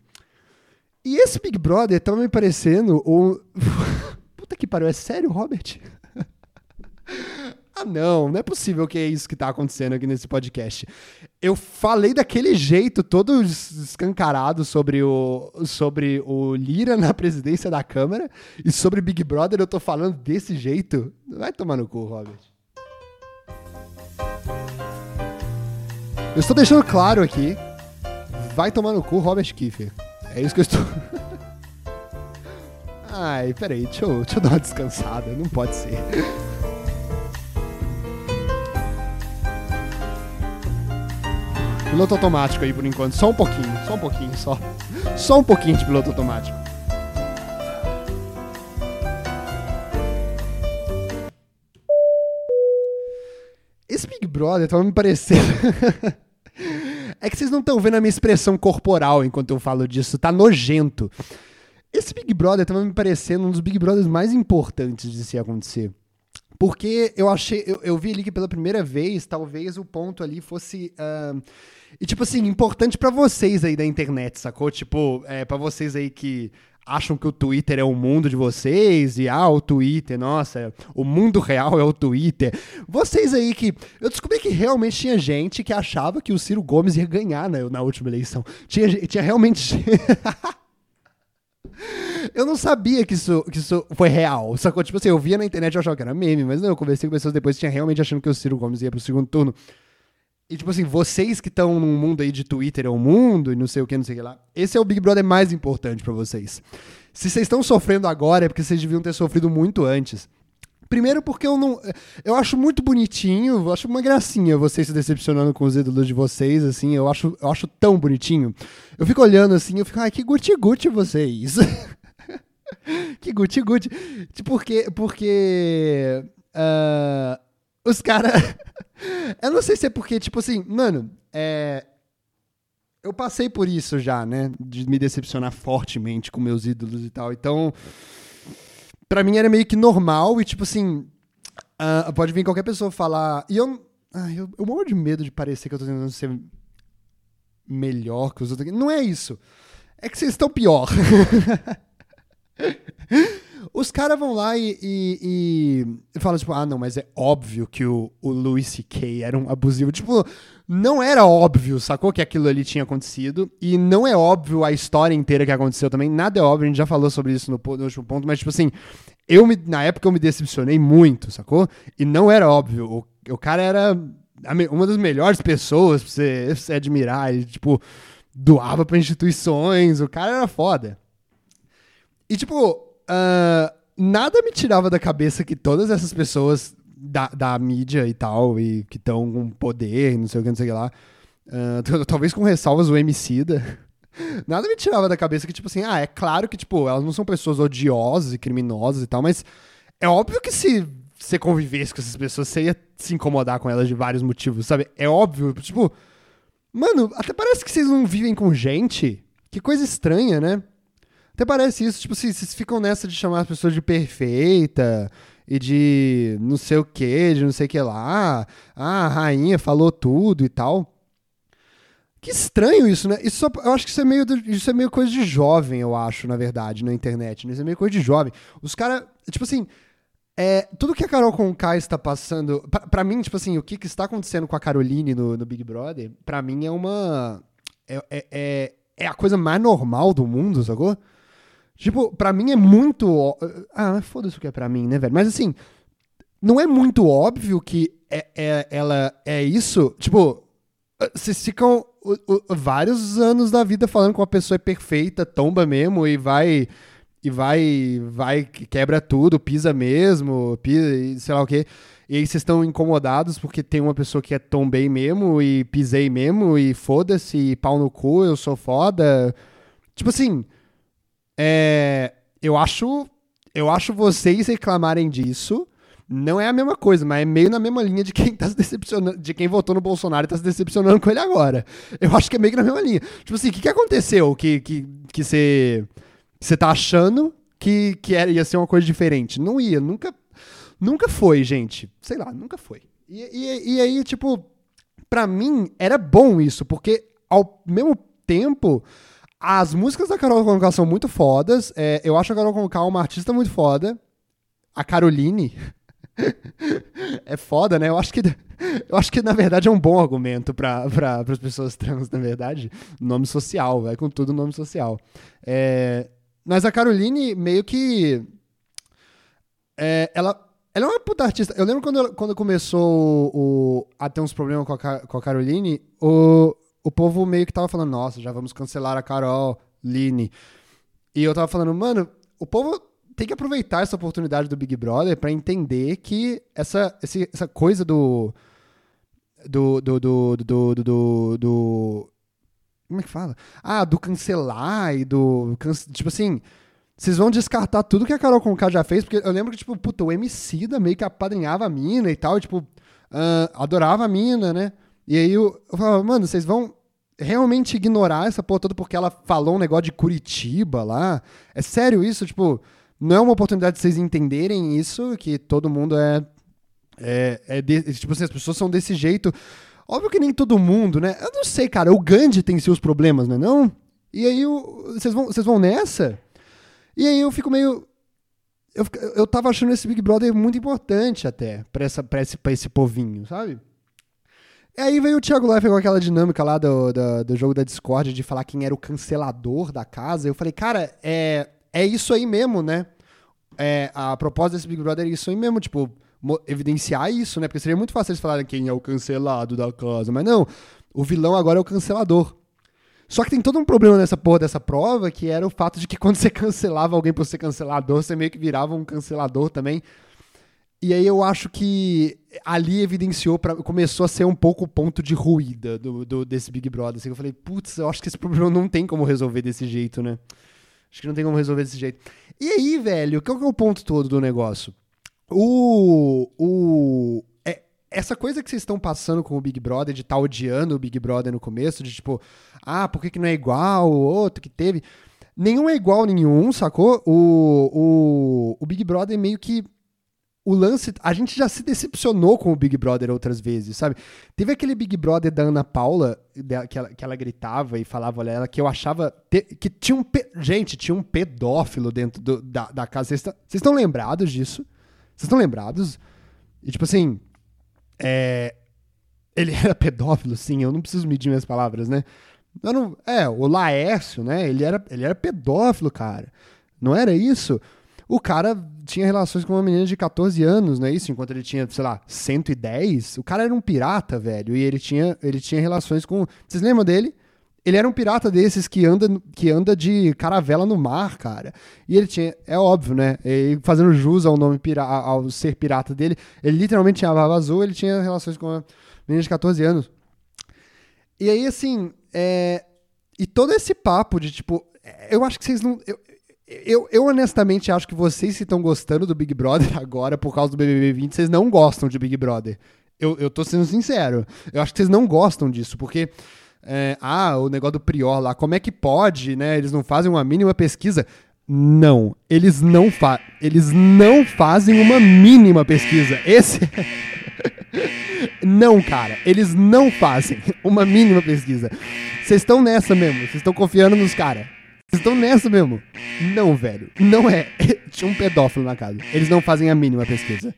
E esse Big Brother tava me parecendo o. [laughs] Puta que pariu, é sério, Robert? Ah, não, não é possível que é isso que tá acontecendo aqui nesse podcast. Eu falei daquele jeito, todo escancarado sobre o, sobre o Lira na presidência da Câmara e sobre Big Brother eu tô falando desse jeito. Vai tomar no cu, Robert. Eu estou deixando claro aqui. Vai tomar no cu, Robert Kiefer. É isso que eu estou. [laughs] Ai, peraí, deixa eu, deixa eu dar uma descansada. Não pode ser. Piloto automático aí por enquanto. Só um pouquinho, só um pouquinho, só. Só um pouquinho de piloto automático. Esse Big Brother tava me parecendo. [laughs] é que vocês não estão vendo a minha expressão corporal enquanto eu falo disso. Tá nojento. Esse Big Brother tava me parecendo um dos Big Brothers mais importantes de se acontecer. Porque eu achei, eu, eu, vi ali que pela primeira vez, talvez o ponto ali fosse. Uh, e, tipo assim, importante para vocês aí da internet, sacou? Tipo, é, para vocês aí que acham que o Twitter é o mundo de vocês e ah, o Twitter, nossa, o mundo real é o Twitter. Vocês aí que. Eu descobri que realmente tinha gente que achava que o Ciro Gomes ia ganhar na, na última eleição. Tinha, tinha realmente. [laughs] [laughs] Eu não sabia que isso, que isso foi real. Sacou? Tipo assim, eu via na internet e achava que era meme, mas não, eu conversei com pessoas depois que tinha realmente achando que o Ciro Gomes ia pro segundo turno. E, tipo assim, vocês que estão num mundo aí de Twitter é o mundo e não sei o que, não sei o que lá. Esse é o Big Brother mais importante para vocês. Se vocês estão sofrendo agora, é porque vocês deviam ter sofrido muito antes. Primeiro porque eu não. Eu acho muito bonitinho, eu acho uma gracinha vocês se decepcionando com os ídolos de vocês, assim, eu acho, eu acho tão bonitinho. Eu fico olhando assim, eu fico, ai, que guti-guti vocês. [laughs] que guti-guti. Porque. Porque. Uh, os caras. [laughs] eu não sei se é porque, tipo assim, mano, é. Eu passei por isso já, né? De me decepcionar fortemente com meus ídolos e tal. Então. Pra mim era meio que normal e, tipo assim, ah, pode vir qualquer pessoa falar. E eu, ah, eu, eu morro de medo de parecer que eu tô tentando ser melhor que os outros. Não é isso. É que vocês estão pior. [laughs] [laughs] Os caras vão lá e, e, e falam, tipo, ah, não, mas é óbvio que o, o Louis C.K. era um abusivo. Tipo, não era óbvio, sacou que aquilo ali tinha acontecido. E não é óbvio a história inteira que aconteceu também. Nada é óbvio, a gente já falou sobre isso no, no último ponto, mas, tipo assim, eu me, na época eu me decepcionei muito, sacou? E não era óbvio. O, o cara era uma das melhores pessoas pra você, pra você admirar. Ele, tipo, doava pra instituições, o cara era foda. E, tipo, uh, nada me tirava da cabeça que todas essas pessoas da, da mídia e tal, e que estão com poder, não sei o que, não sei o que lá, uh, [laughs] talvez com ressalvas o Emicida, [laughs] nada me tirava da cabeça que, tipo assim, ah, é claro que, tipo, elas não são pessoas odiosas e criminosas e tal, mas é óbvio que se você convivesse com essas pessoas, você ia se incomodar com elas de vários motivos, sabe? É óbvio, tipo, mano, até parece que vocês não vivem com gente. Que coisa estranha, né? Até parece isso, tipo, assim, vocês ficam nessa de chamar as pessoas de perfeita e de não sei o que, de não sei o que lá. Ah, a rainha falou tudo e tal. Que estranho isso, né? Isso só, eu acho que isso é, meio, isso é meio coisa de jovem, eu acho, na verdade, na internet. Né? Isso é meio coisa de jovem. Os caras, tipo assim, é, tudo que a Carol Conká está passando. para mim, tipo assim, o que, que, está acontecendo com a Caroline no, no Big Brother, para mim é uma. É, é, é, é a coisa mais normal do mundo, sacou? Tipo, pra mim é muito. Ah, foda-se o que é pra mim, né, velho? Mas assim, não é muito óbvio que é, é ela é isso? Tipo, vocês ficam vários anos da vida falando que uma pessoa é perfeita, tomba mesmo e vai. E vai, vai, quebra tudo, pisa mesmo, pisa, sei lá o quê. E aí vocês estão incomodados porque tem uma pessoa que é tombei mesmo e pisei mesmo e foda-se, pau no cu, eu sou foda. Tipo assim, é, eu acho eu acho vocês reclamarem disso não é a mesma coisa, mas é meio na mesma linha de quem tá se decepcionando, de quem votou no Bolsonaro e tá se decepcionando com ele agora. Eu acho que é meio que na mesma linha. Tipo assim, o que, que aconteceu que que que você você tá achando que que era, ia ser uma coisa diferente? Não ia, nunca nunca foi, gente. Sei lá, nunca foi. E, e, e aí, tipo, para mim era bom isso, porque ao mesmo tempo as músicas da Carol Conká são muito fodas. É, eu acho a Carol Conká uma artista muito foda. A Caroline [laughs] é foda, né? Eu acho que eu acho que na verdade é um bom argumento para as pessoas trans, na verdade. Nome social, vai com tudo nome social. É, mas a Caroline meio que é, ela ela é uma puta artista. Eu lembro quando, quando começou o, a ter uns problemas com a, com a Caroline, o, o povo meio que tava falando, nossa, já vamos cancelar a Carol, Line. E eu tava falando, mano, o povo tem que aproveitar essa oportunidade do Big Brother para entender que essa, essa coisa do do do, do, do, do, do, Como é que fala? Ah, do cancelar e do. Tipo assim. Vocês vão descartar tudo que a Carol Conká já fez, porque eu lembro que, tipo, puta, o MC da meio que apadrinhava a mina e tal, e, tipo, uh, adorava a mina, né? E aí eu, eu falava, mano, vocês vão realmente ignorar essa porra toda porque ela falou um negócio de Curitiba lá? É sério isso? Tipo, não é uma oportunidade de vocês entenderem isso, que todo mundo é. É, é de, tipo assim, as pessoas são desse jeito. Óbvio que nem todo mundo, né? Eu não sei, cara. O Gandhi tem seus problemas, né? Não? E aí vocês vão, vocês vão nessa? E aí eu fico meio. Eu, eu tava achando esse Big Brother muito importante até pra, essa, pra, esse, pra esse povinho, sabe? E aí veio o Thiago Leifert com aquela dinâmica lá do, do, do, jogo da Discord de falar quem era o cancelador da casa. Eu falei, cara, é, é isso aí mesmo, né? É, a proposta desse Big Brother é isso aí mesmo, tipo, evidenciar isso, né? Porque seria muito fácil eles falarem quem é o cancelado da casa. Mas não, o vilão agora é o cancelador. Só que tem todo um problema nessa porra dessa prova, que era o fato de que quando você cancelava alguém por ser cancelador, você meio que virava um cancelador também. E aí eu acho que ali evidenciou, pra, começou a ser um pouco o ponto de ruída do, do, desse Big Brother. Assim, eu falei, putz, eu acho que esse problema não tem como resolver desse jeito, né? Acho que não tem como resolver desse jeito. E aí, velho, qual que é o ponto todo do negócio? O. o é, essa coisa que vocês estão passando com o Big Brother, de estar tá odiando o Big Brother no começo, de tipo, ah, por que, que não é igual o outro que teve? nenhum é igual nenhum, sacou? O, o, o Big Brother meio que. O lance. A gente já se decepcionou com o Big Brother outras vezes, sabe? Teve aquele Big Brother da Ana Paula, que ela, que ela gritava e falava, olha, ela, que eu achava. te- que tinha um. pe- Gente, tinha um pedófilo dentro do- da, da casa. Vocês tão- vocês estão lembrados disso? Vocês estão lembrados? E tipo assim. É. Ele [laughs] era pedófilo, sim, eu não preciso medir minhas palavras, né? Não, é, o Laércio, né? Ele era, ele era pedófilo, cara. Não era isso? O cara tinha relações com uma menina de 14 anos, não é isso? Enquanto ele tinha, sei lá, 110. O cara era um pirata, velho. E ele tinha, ele tinha relações com. Vocês lembram dele? Ele era um pirata desses que anda, que anda de caravela no mar, cara. E ele tinha, é óbvio, né? E fazendo jus ao nome pira, ao ser pirata dele, ele literalmente tinha a barba azul, ele tinha relações com uma menina de 14 anos. E aí, assim, é, e todo esse papo de tipo, eu acho que vocês não. Eu, eu, eu honestamente acho que vocês que estão gostando do Big Brother [laughs] agora por causa do BBB 20, vocês não gostam de Big Brother. Eu, eu tô sendo sincero. Eu acho que vocês não gostam disso, porque. é, ah, o negócio do Prior lá, como é que pode, né? Eles não fazem uma mínima pesquisa. Não, eles não, fa eles não fazem uma mínima pesquisa. Esse. [laughs] Não, cara, eles não fazem uma mínima pesquisa. Vocês estão nessa mesmo, vocês estão confiando nos caras. Vocês estão nessa mesmo. Não, velho, não é. [laughs] Tinha um pedófilo na casa. Eles não fazem a mínima pesquisa.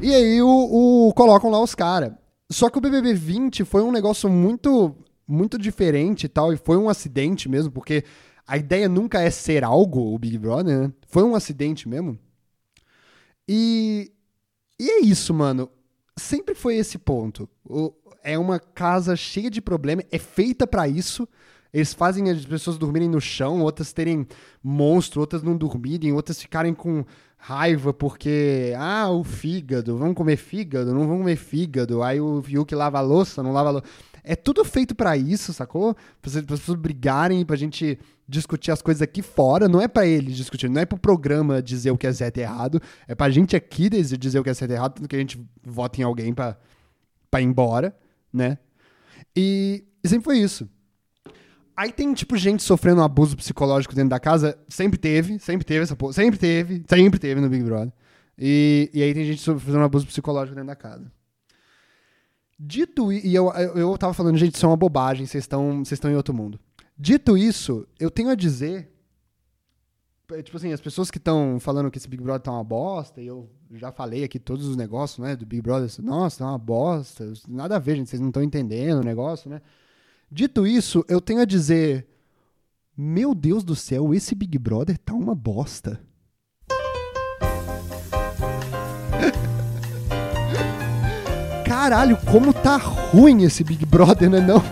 E aí o, o- colocam lá os caras. Só que o BBB 20 foi um negócio muito muito diferente e tal, e foi um acidente mesmo, porque a ideia nunca é ser algo, o Big Brother, né? Foi um acidente mesmo. E, e é isso, mano. Sempre foi esse ponto. O- é uma casa cheia de problema, é feita pra isso. Eles fazem as pessoas dormirem no chão, outras terem monstro, outras não dormirem, outras ficarem com raiva porque, ah, o fígado, vamos comer fígado, não vamos comer fígado. Aí o Fiuk lava a louça, não lava a louça. É tudo feito pra isso, sacou? Pra as pessoas brigarem, pra gente discutir as coisas aqui fora. Não é pra eles discutirem, não é pro programa dizer o que é certo e errado. É pra gente aqui dizer o que é certo e errado, tanto que a gente vota em alguém pra, pra ir embora, né? E, e sempre foi isso. Aí tem, tipo, gente sofrendo um abuso psicológico dentro da casa. Sempre teve, sempre teve essa porra. Sempre teve, sempre teve no Big Brother. E, e aí tem gente sofrendo um abuso psicológico dentro da casa. Dito e eu, eu, eu tava falando, gente, isso é uma bobagem, vocês estão em outro mundo. Dito isso, eu tenho a dizer. Tipo assim, as pessoas que estão falando que esse Big Brother tá uma bosta, e eu já falei aqui todos os negócios, né, do Big Brother, nossa, tá uma bosta, nada a ver, gente, vocês não estão entendendo o negócio, né? Dito isso, eu tenho a dizer: Meu Deus do céu, esse Big Brother tá uma bosta. [laughs] Caralho, como tá ruim esse Big Brother, né não? [laughs]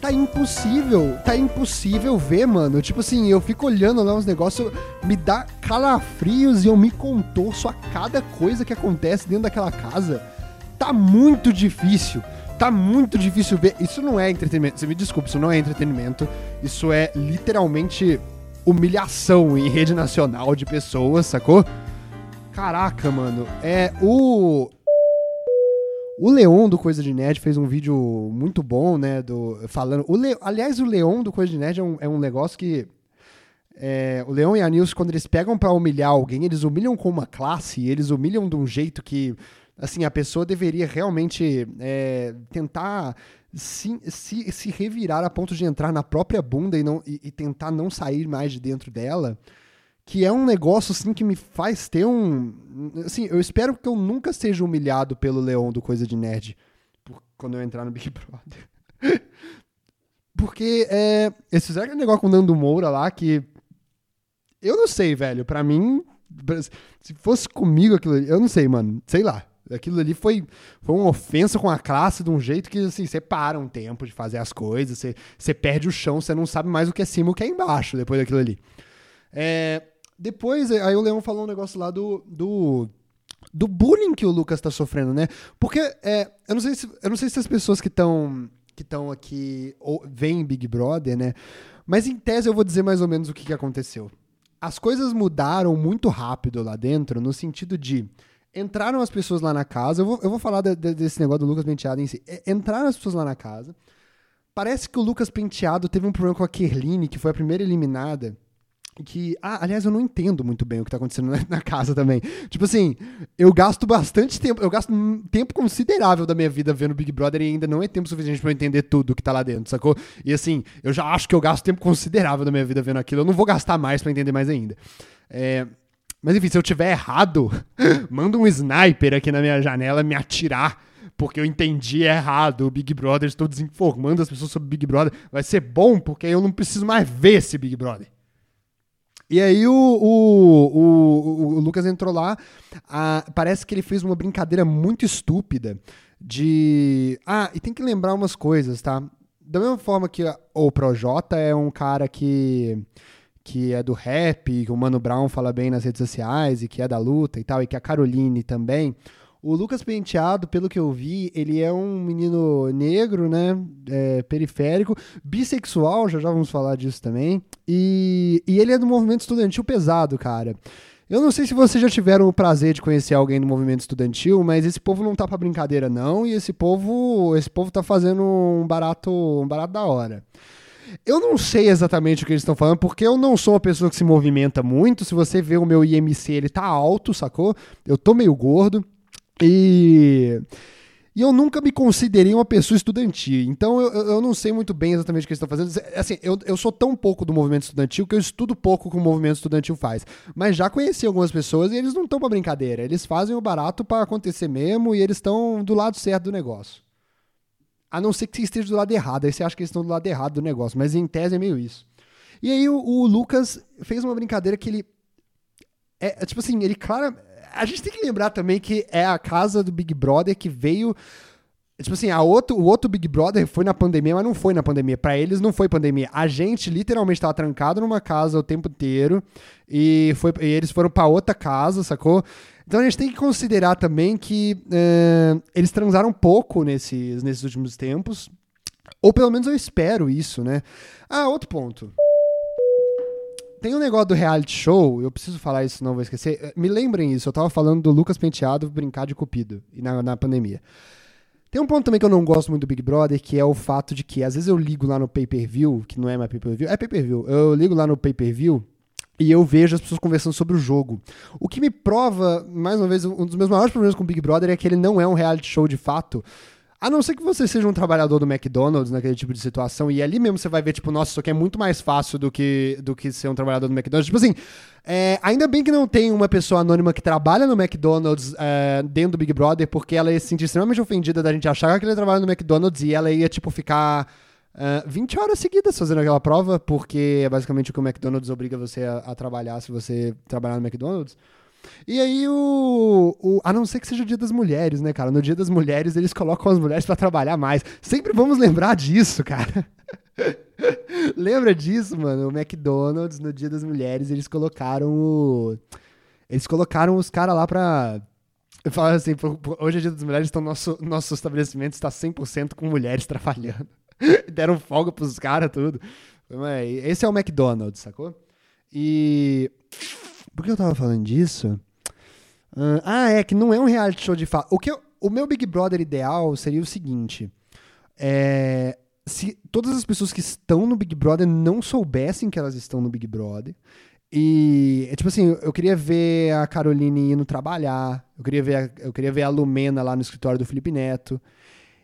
tá impossível, tá impossível ver, mano. Tipo assim, eu fico olhando lá uns negócios, me dá calafrios e eu me contorço a cada coisa que acontece dentro daquela casa. Tá muito difícil. Tá muito difícil ver. Isso não é entretenimento. Você me desculpa, isso não é entretenimento. Isso é literalmente humilhação em rede nacional de pessoas, sacou? Caraca, mano. É o. O Leon do Coisa de Nerd fez um vídeo muito bom, né? Do, falando. O Le, aliás, o Leon do Coisa de Nerd é um, é um negócio que. é, o Leon e a Nilce, quando eles pegam pra humilhar alguém, eles humilham com uma classe, eles humilham de um jeito que. Assim, a pessoa deveria realmente é, tentar se, se, se revirar a ponto de entrar na própria bunda e, não, e, e tentar não sair mais de dentro dela que é um negócio assim que me faz ter um, assim, eu espero que eu nunca seja humilhado pelo Leon do Coisa de Nerd por- quando eu entrar no Big [laughs] Brother. Porque é, eles fizeram aquele negócio com o Nando Moura lá que eu não sei, velho, pra mim se fosse comigo aquilo eu não sei, mano, sei lá. Aquilo ali foi, foi uma ofensa com a classe de um jeito que, assim, você para um tempo de fazer as coisas, você, você perde o chão, você não sabe mais o que é cima e o que é embaixo depois daquilo ali. É, depois, aí o Leão falou um negócio lá do, do, do bullying que o Lucas tá sofrendo, né? Porque é, eu, não sei se, eu não sei se as pessoas que estão que estão aqui ou, veem Big Brother, né? Mas em tese eu vou dizer mais ou menos o que, que aconteceu. As coisas mudaram muito rápido lá dentro, no sentido de entraram as pessoas lá na casa. Eu vou, eu vou falar de- de- desse negócio do Lucas Penteado em si. É, Entraram as pessoas lá na casa. Parece que o Lucas Penteado teve um problema com a Kerline, que foi a primeira eliminada. Que, ah, aliás, eu não entendo muito bem o que tá acontecendo na, na casa também. Tipo assim, eu gasto bastante tempo, eu gasto um tempo considerável da minha vida vendo Big Brother e ainda não é tempo suficiente pra eu entender tudo que tá lá dentro, sacou? E assim, eu já acho que eu gasto tempo considerável da minha vida vendo aquilo. Eu não vou gastar mais pra entender mais ainda. É, mas enfim, se eu tiver errado, [laughs] manda um sniper aqui na minha janela me atirar porque eu entendi errado o Big Brother, estou desinformando as pessoas sobre o Big Brother. Vai ser bom porque eu não preciso mais ver esse Big Brother. E aí o, o, o, o Lucas entrou lá, ah, parece que ele fez uma brincadeira muito estúpida de... Ah, e tem que lembrar umas coisas, tá? Da mesma forma que o Projota é um cara que que é do rap, que o Mano Brown fala bem nas redes sociais e que é da luta e tal, e que a Caroline também. O Lucas Penteado, pelo que eu vi, ele é um menino negro, né? É, periférico, bissexual, já já vamos falar disso também. E, e ele é do movimento estudantil pesado, cara. Eu não sei se vocês já tiveram o prazer de conhecer alguém do movimento estudantil, mas esse povo não tá pra brincadeira, não, e esse povo, esse povo tá fazendo um barato, um barato da hora. Eu não sei exatamente o que eles estão falando, porque eu não sou uma pessoa que se movimenta muito. Se você vê o meu IMC, ele tá alto, sacou? Eu tô meio gordo. E. E eu nunca me considerei uma pessoa estudantil. Então eu, eu não sei muito bem exatamente o que eles estão fazendo. Assim, eu, eu sou tão pouco do movimento estudantil que eu estudo pouco o que o movimento estudantil faz. Mas já conheci algumas pessoas e eles não estão pra brincadeira. Eles fazem o barato para acontecer mesmo e eles estão do lado certo do negócio. A não ser que você esteja do lado errado. Aí você acha que eles estão do lado errado do negócio. Mas em tese é meio isso. E aí o, o Lucas fez uma brincadeira que ele. É, é tipo assim, ele claramente a gente tem que lembrar também que é a casa do Big Brother que veio. Tipo assim, a outro, o outro Big Brother foi na pandemia, mas não foi na pandemia. Para eles não foi pandemia. A gente literalmente estava trancado numa casa o tempo inteiro e, foi, e eles foram para outra casa, sacou? Então a gente tem que considerar também que é, eles transaram pouco nesses, nesses últimos tempos. Ou pelo menos eu espero isso, né? Ah, outro ponto. Tem um negócio do reality show, eu preciso falar isso, não vou esquecer. Eh, me lembrem isso, eu tava falando do Lucas Penteado brincar de cupido na, na pandemia. Tem um ponto também que eu não gosto muito do Big Brother, que é o fato de que às vezes eu ligo lá no pay-per-view, que não é mais pay-per-view, é pay-per-view. Eu ligo lá no pay-per-view e eu vejo as pessoas conversando sobre o jogo. O que me prova, mais uma vez, um dos meus maiores problemas com o Big Brother é que ele não é um reality show de fato. A não ser que você seja um trabalhador do McDonald's naquele tipo de situação, e ali mesmo você vai ver, tipo, nossa, isso aqui é muito mais fácil do que, do que ser um trabalhador do McDonald's. Tipo assim, é, ainda bem que não tem uma pessoa anônima que trabalha no McDonald's é, dentro do Big Brother, porque ela ia se sentir extremamente ofendida da gente achar que ele trabalha no McDonald's e ela ia, tipo, ficar. Uh, 20 horas seguidas fazendo aquela prova, porque é basicamente o que o McDonald's obriga você a, a trabalhar se você trabalhar no McDonald's. E aí o, o, A não ser que seja o dia das mulheres, né, cara? No dia das mulheres eles colocam as mulheres para trabalhar mais. Sempre vamos lembrar disso, cara. [laughs] Lembra disso, mano? O McDonald's, no dia das mulheres, eles colocaram o. Eles colocaram os caras lá pra. Falaram assim, hoje é dia das mulheres, então nosso, nosso estabelecimento está 100% com mulheres trabalhando. [laughs] Deram folga pros caras, tudo. Esse é o McDonald's, sacou? E por que eu tava falando disso? Ah, é que não é um reality show de fato. O, que o meu Big Brother ideal seria o seguinte: é, se todas as pessoas que estão no Big Brother não soubessem que elas estão no Big Brother. E, é tipo assim, eu queria ver a Caroline indo trabalhar, eu queria ver a, eu queria ver a Lumena lá no escritório do Felipe Neto,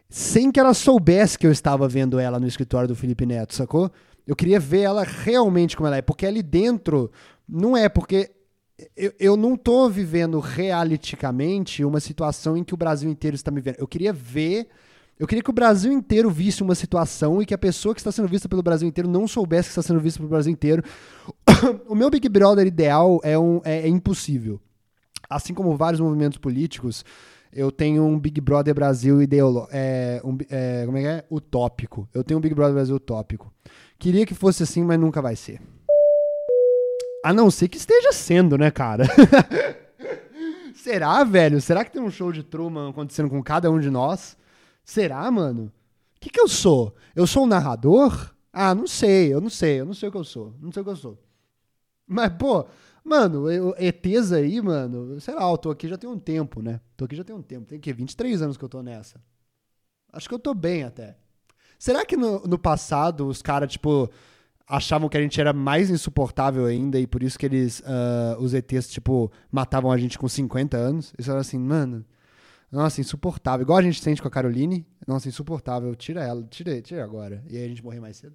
sem que ela soubesse que eu estava vendo ela no escritório do Felipe Neto, sacou? Eu queria ver ela realmente como ela é, porque ali dentro não é, porque eu, eu não tô vivendo realiticamente uma situação em que o Brasil inteiro está me vendo. Eu queria ver. Eu queria que o Brasil inteiro visse uma situação e que a pessoa que está sendo vista pelo Brasil inteiro não soubesse que está sendo vista pelo Brasil inteiro. [coughs] o meu Big Brother ideal é, um, é, é impossível. Assim como vários movimentos políticos, eu tenho um Big Brother Brasil ideológico. É, um, é, como é que é? Utópico. Eu tenho um Big Brother Brasil utópico. Queria que fosse assim, mas nunca vai ser. A não ser que esteja sendo, né, cara? [laughs] Será, velho? Será que tem um show de Truman acontecendo com cada um de nós? Será, mano? O que, que eu sou? Eu sou um narrador? Ah, não sei, eu não sei, eu não sei o que eu sou. Não sei o que eu sou. Mas, pô, mano, ETs aí, mano, sei lá, eu tô aqui já tem um tempo, né? Tô aqui já tem um tempo. Tem que 23 anos que eu tô nessa. Acho que eu tô bem até. Será que no, no passado os caras, tipo, achavam que a gente era mais insuportável ainda e por isso que eles, ah, os ETs, tipo, matavam a gente com 50 anos? Eles falaram assim, mano, nossa, insuportável. Igual a gente sente com a Caroline. Nossa, insuportável. Tira ela, tira, tira agora. E aí a gente morrer mais cedo.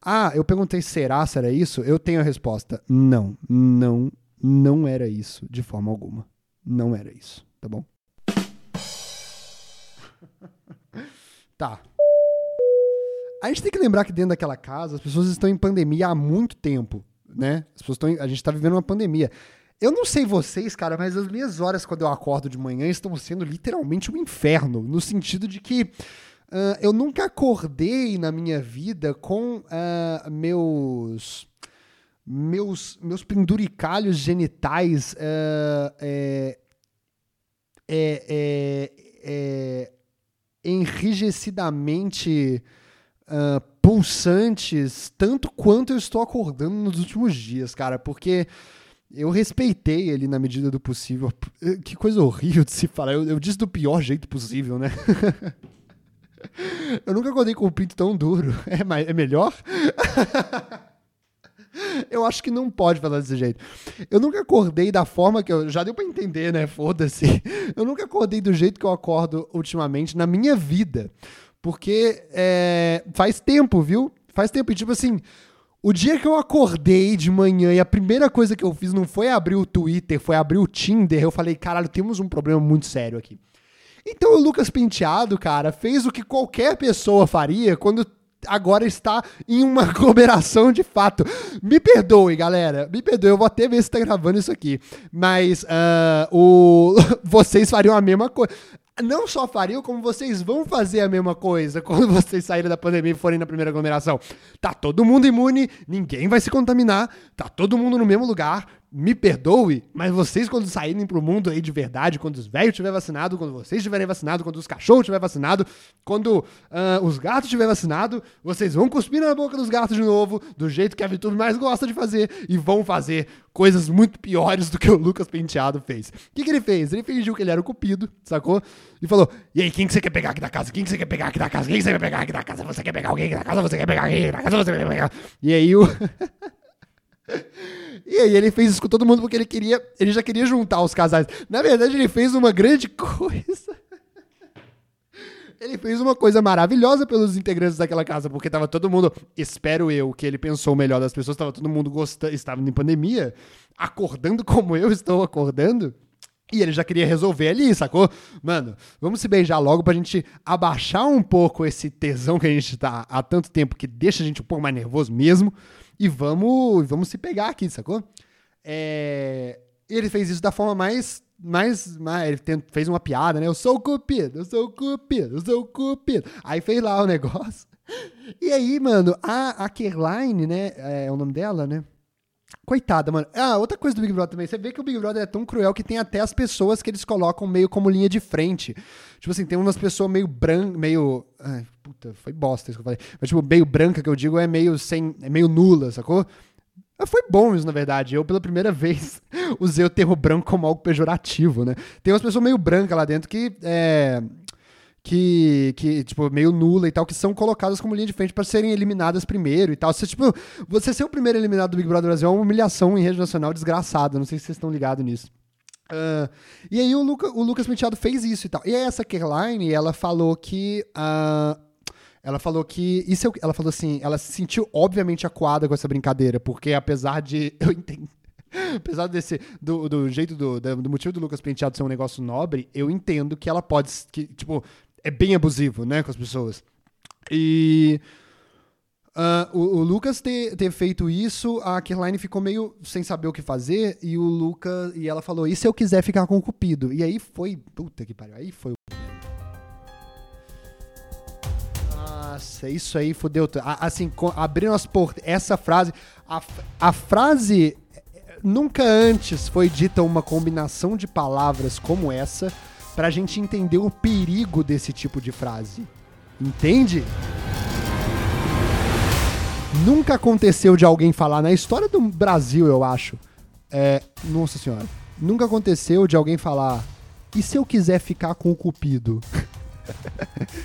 Ah, eu perguntei será, se era isso? Eu tenho a resposta. Não, não, não era isso, de forma alguma. Não era isso, tá bom? [laughs] tá. A gente tem que lembrar que dentro daquela casa as pessoas estão em pandemia há muito tempo, né? As pessoas estão a gente tá vivendo uma pandemia. Eu não sei vocês, cara, mas as minhas horas quando eu acordo de manhã estão sendo literalmente um inferno, no sentido de que ah, eu nunca acordei na minha vida com ah, meus meus meus penduricalhos genitais ah, é, é, é, enrijecidamente pulsantes tanto quanto eu estou acordando nos últimos dias, cara, porque eu respeitei ele na medida do possível. Que coisa horrível de se falar. Eu, eu disse do pior jeito possível, né? [laughs] eu nunca acordei com o pinto tão duro. [laughs] É, mais- é melhor? [laughs] Eu acho que não pode falar desse jeito. Eu nunca acordei da forma que eu. Já deu pra entender, né? Foda-se. [laughs] Eu nunca acordei do jeito que eu acordo ultimamente na minha vida. Porque é, faz tempo, viu? Faz tempo. E tipo assim, o dia que eu acordei de manhã e a primeira coisa que eu fiz não foi abrir o Twitter, foi abrir o Tinder, eu falei, caralho, temos um problema muito sério aqui. Então o Lucas Penteado, cara, fez o que qualquer pessoa faria quando agora está em uma [laughs] aglomeração de fato. Me perdoe, galera. Me perdoe, eu vou até ver se tá gravando isso aqui. Mas ah, o... [laughs] vocês fariam a mesma coisa. Não só fariam, como vocês vão fazer a mesma coisa [laughs] quando vocês saírem da pandemia e forem na primeira aglomeração. Tá todo mundo imune, ninguém vai se contaminar, tá todo mundo no mesmo lugar. Me perdoe, mas vocês, quando saírem pro mundo aí de verdade, quando os velhos estiverem vacinados, quando vocês estiverem vacinados, quando os cachorros estiverem vacinados, quando ah, os gatos estiverem vacinados, vocês vão cuspir na boca dos gatos de novo, do jeito que a VTube mais gosta de fazer, e vão fazer coisas muito piores do que o Lucas Penteado fez. O que, que ele fez? Ele fingiu que ele era o cupido, sacou? E falou: E aí, quem que você quer pegar aqui da casa? Quem que você quer pegar aqui da casa? Quem que você quer pegar aqui da casa? Você quer pegar alguém aqui da casa? Você quer pegar alguém aqui da casa? Você quer pegar. E aí o. [laughs] E aí ele fez isso com todo mundo porque ele queria, ele já queria juntar os casais. Na verdade, ele fez uma grande [laughs] coisa. Ele fez uma coisa maravilhosa pelos integrantes daquela casa, porque tava todo mundo, espero eu, que ele pensou melhor das pessoas, tava todo mundo gostando, estava em pandemia, acordando como eu estou acordando. E ele já queria resolver ali, sacou? Mano, vamos se beijar logo pra gente abaixar um pouco esse tesão que a gente tá há tanto tempo, que deixa a gente um pouco mais nervoso mesmo. E vamos, vamos se pegar aqui, sacou? É, Ele fez isso da forma mais. mais, mais ele fez uma piada, né? Eu sou o cupido, eu sou o cupido, eu sou o cupido. Aí fez lá o [laughs] negócio. E aí, mano, a, a né? É o nome dela, né? Coitada, mano. Ah, outra coisa do Big Brother também. Você vê que o Big Brother é tão cruel que tem até as pessoas que eles colocam meio como linha de frente. Tipo assim, tem umas pessoas meio branca, meio. Ai, puta, foi bosta isso que eu falei. Mas, tipo, meio branca que eu digo é meio sem. É meio nula, sacou? Foi bom isso, na verdade. Eu, pela primeira [laughs] vez, usei o termo branco como algo pejorativo, né? Tem umas pessoas meio brancas lá dentro que. É, que, que, tipo, meio nula e tal, que são colocadas como linha de frente pra serem eliminadas primeiro e tal. Você, tipo, você ser o primeiro eliminado do Big Brother Brasil é uma humilhação em rede nacional desgraçada. Não sei se vocês estão ligados nisso. Ah, e aí o, Luca, o Lucas Penteado fez isso e tal. E essa Caroline, ela falou que. ah, ela falou que. Isso é ela falou assim, ela se sentiu obviamente acuada com essa brincadeira, porque apesar de. [laughs] Eu entendo. Apesar desse. Do, do jeito do, do motivo do Lucas Penteado ser um negócio nobre, eu entendo que ela pode. Que, tipo, é bem abusivo, né, com as pessoas. E. ah, o, o Lucas ter, ter feito isso, a Caroline ficou meio sem saber o que fazer, e o Lucas. E ela falou: e se eu quiser ficar com o Cupido? E aí foi. Puta que pariu. Aí foi. Nossa, isso aí fudeu. tudo. Assim, abrindo as portas. Essa frase. A, a frase. eh, Nunca antes foi dita uma combinação de palavras como essa pra gente entender o perigo desse tipo de frase. Entende? Nunca aconteceu de alguém falar na história do Brasil, eu acho. É, nossa senhora. Nunca aconteceu de alguém falar: "E se eu quiser ficar com o cupido?" [laughs]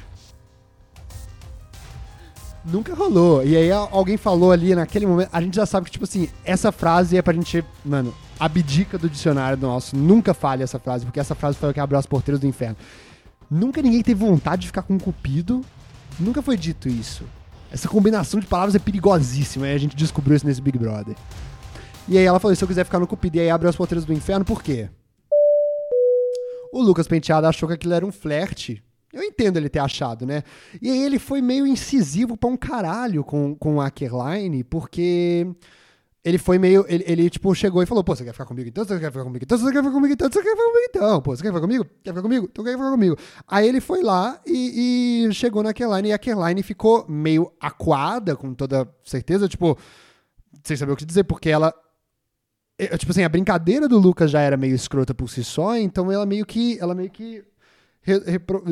Nunca rolou. E aí a- alguém falou ali naquele momento, a gente já sabe que, tipo assim, essa frase é pra gente, mano, abdica do dicionário nosso. Nunca fale essa frase, porque essa frase foi o que abriu as porteiras do inferno. Nunca ninguém teve vontade de ficar com um cupido. Nunca foi dito isso. Essa combinação de palavras é perigosíssima, e a gente descobriu isso nesse Big Brother. E aí ela falou, se eu quiser ficar no cupido, e aí abriu as porteiras do inferno, por quê? O Lucas Penteado achou que aquilo era um flerte. Eu entendo ele ter achado, né? E aí ele foi meio incisivo pra um caralho com, com a Caroline, porque ele foi meio. Ele, ele, tipo, chegou e falou: Pô, você quer ficar comigo então? Você quer ficar comigo então? Você quer ficar comigo então? Você quer ficar comigo então? Pô, você quer ficar comigo? Quer ficar comigo? Então quer ficar comigo? Aí ele foi lá e, e chegou na Caroline e a Caroline ficou meio acuada, com toda certeza, tipo, sem saber o que dizer, porque ela. é, Tipo assim, a brincadeira do Lucas já era meio escrota por si só, então ela meio que. Ela meio que.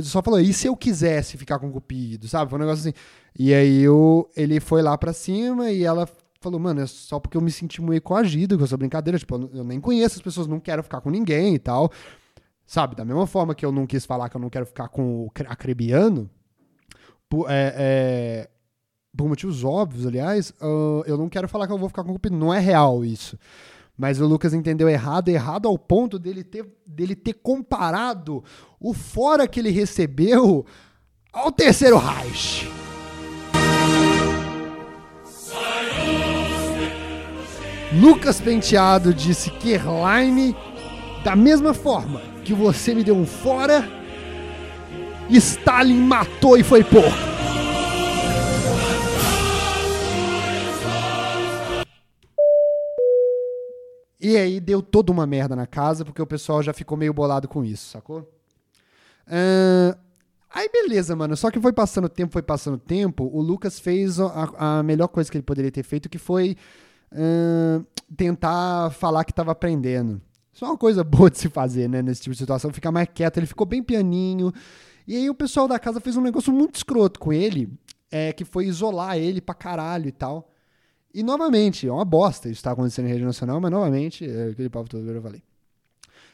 só falou, e se eu quisesse ficar com o Cupido, sabe? Foi um negócio assim. E aí o, ele foi lá pra cima e ela falou, mano, é só porque eu me senti meio coagido com essa brincadeira. Tipo, eu nem conheço as pessoas, não quero ficar com ninguém e tal. Sabe? Da mesma forma que eu não quis falar que eu não quero ficar com o cre- acrebiano, por, é, é, por motivos óbvios, aliás, ah, eu não quero falar que eu vou ficar com o Cupido. Não é real isso. Mas o Lucas entendeu errado, errado ao ponto dele ter, dele ter comparado o fora que ele recebeu ao terceiro Reich. Lucas Penteado disse que Erline, da mesma forma que você me deu um fora, Stalin matou e foi porco. E aí deu toda uma merda na casa, porque o pessoal já ficou meio bolado com isso, sacou? Ahn, aí beleza, mano. Só que foi passando tempo, foi passando tempo. O Lucas fez a, a melhor coisa que ele poderia ter feito, que foi tentar falar que tava aprendendo. Isso é uma coisa [laughs] boa de se fazer, né? Nesse tipo de situação. Ficar mais quieto. Ele ficou bem pianinho. E aí o pessoal da casa fez um negócio muito escroto com ele, é, que foi isolar ele pra caralho e tal. E novamente, é uma bosta isso tá acontecendo em rede nacional, mas novamente, é aquele papo todo que eu falei.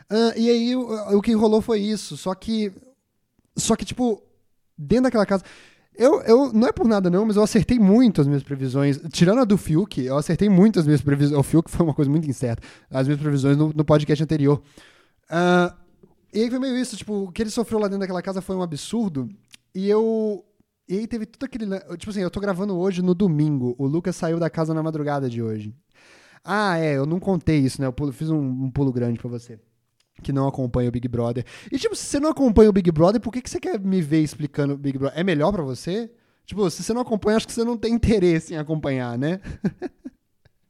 Ah, e aí o, o que rolou foi isso, só que. Só que, tipo, dentro daquela casa. Eu, eu, não é por nada não, mas eu acertei muito as minhas previsões. Tirando a do Fiuk, eu acertei muito as minhas previsões. O Fiuk foi uma coisa muito incerta. As minhas previsões no, no podcast anterior. Ah, e aí foi meio isso, tipo, o que ele sofreu lá dentro daquela casa foi um absurdo. E eu. E aí teve tudo aquele. lan- Tipo assim, eu tô gravando hoje no domingo. O Lucas saiu da casa na madrugada de hoje. Ah, é, eu não contei isso, né? Eu pulo- fiz um, um pulo grande pra você. Que não acompanha o Big Brother. E, tipo, se você não acompanha o Big Brother, por que, que você quer me ver explicando o Big Brother? É melhor pra você? Tipo, se você não acompanha, acho que você não tem interesse em acompanhar, né?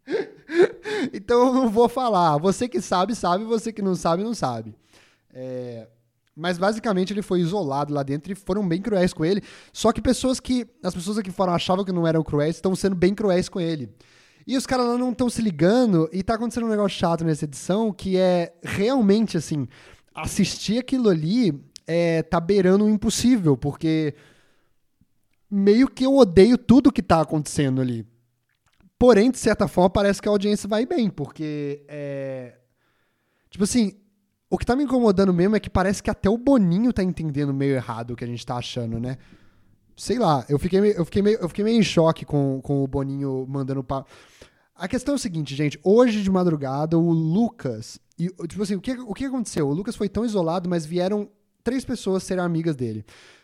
[laughs] então eu não vou falar. Você que sabe, sabe. Você que não sabe, não sabe. É, Mas basicamente ele foi isolado lá dentro e foram bem cruéis com ele. Só que pessoas que. As pessoas aqui fora achavam que não eram cruéis estão sendo bem cruéis com ele. E os caras lá não estão se ligando e tá acontecendo um negócio chato nessa edição que é realmente assim. Assistir aquilo ali é, tá beirando o impossível, porque meio que eu odeio tudo que tá acontecendo ali. Porém, de certa forma, parece que a audiência vai bem, porque é. Tipo assim, o que tá me incomodando mesmo é que parece que até o Boninho tá entendendo meio errado o que a gente tá achando, né? Sei lá, eu fiquei eu fiquei meio, eu fiquei meio em choque com, com o Boninho mandando pa... A questão é o seguinte, gente. Hoje de madrugada, o Lucas. E, tipo assim, o que, o que aconteceu? O Lucas foi tão isolado, mas vieram três pessoas serem amigas dele.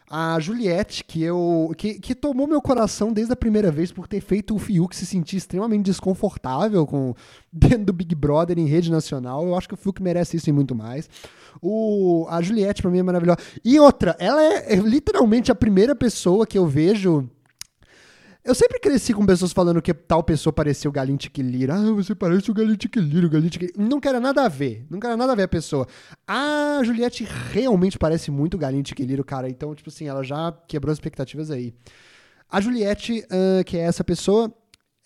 A Juliette, que eu. Que, que tomou meu coração desde a primeira vez por ter feito o Fiuk se sentir extremamente desconfortável com [laughs] dentro do Big Brother em rede nacional. Eu acho que o Fiuk merece isso e muito mais. O, a Juliette, pra mim, é maravilhosa. E outra, ela é, é literalmente a primeira pessoa que eu vejo. Eu sempre cresci com pessoas falando que tal pessoa parecia o Galinho Tiquiliro. Ah, você parece o Galinho Tiquiliro, o Galinho Tiquiliro. Não quero nada a ver. Não quero nada a ver a pessoa. A Juliette realmente parece muito o Galinho Tiquiliro, cara. Então, tipo assim, ela já quebrou as expectativas aí. A Juliette, ah, que é essa pessoa.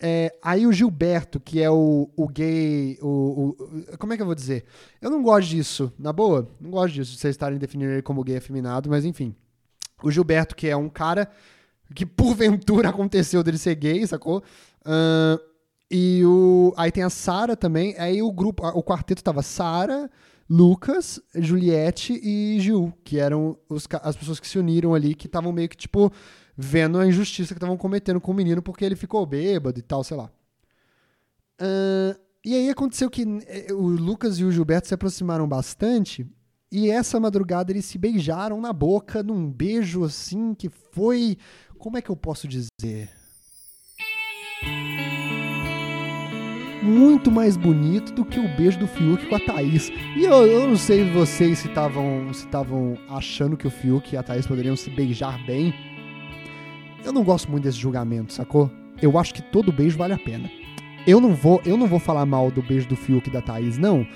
É, aí o Gilberto, que é o, o gay. O, o- como é que eu vou dizer? Eu não gosto disso, na boa. Não gosto disso, de vocês estarem definindo ele como gay afeminado, mas enfim. O Gilberto, que é um cara que [laughs] porventura aconteceu dele ser gay, sacou? Ahn, e o aí tem a Sara também. Aí o grupo, o quarteto tava Sara, Lucas, Juliette e Gil, que eram os as pessoas que se uniram ali, que estavam meio que tipo vendo a injustiça que estavam cometendo com o menino porque ele ficou bêbado e tal, sei lá. Ah, e aí aconteceu que eh, o Lucas e o Gilberto se aproximaram bastante e essa madrugada eles se beijaram na boca num beijo assim que foi. Como é que eu posso dizer? Muito mais bonito do que o beijo do Fiuk com a Thaís. E eu, eu não sei vocês se estavam se estavam achando que o Fiuk e a Thaís poderiam se beijar bem. Eu não gosto muito desse julgamento, sacou? Eu acho que todo beijo vale a pena. Eu não vou, eu não vou falar mal do beijo do Fiuk e da Thaís, não.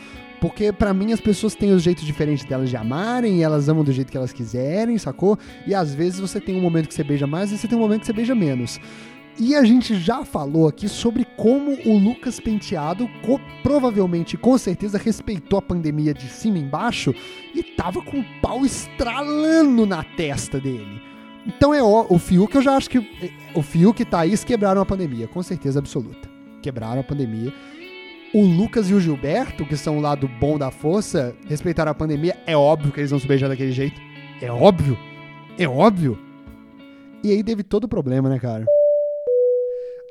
Porque pra mim as pessoas têm os jeitos diferentes delas de amarem, e elas amam do jeito que elas quiserem, sacou? E às vezes você tem um momento que você beija mais e você tem um momento que você beija menos. E a gente já falou aqui sobre como o Lucas Penteado co- provavelmente, com certeza, respeitou a pandemia de cima embaixo e tava com o pau estralando na testa dele. Então é ó, o Fiuk, eu já acho que o Fiuk e Thaís quebraram a pandemia, com certeza absoluta. Quebraram a pandemia. O Lucas e o Gilberto, que são o lado bom da força, respeitaram a pandemia. É óbvio que eles vão se beijar daquele jeito. É óbvio. É óbvio. E aí teve todo o problema, né, cara?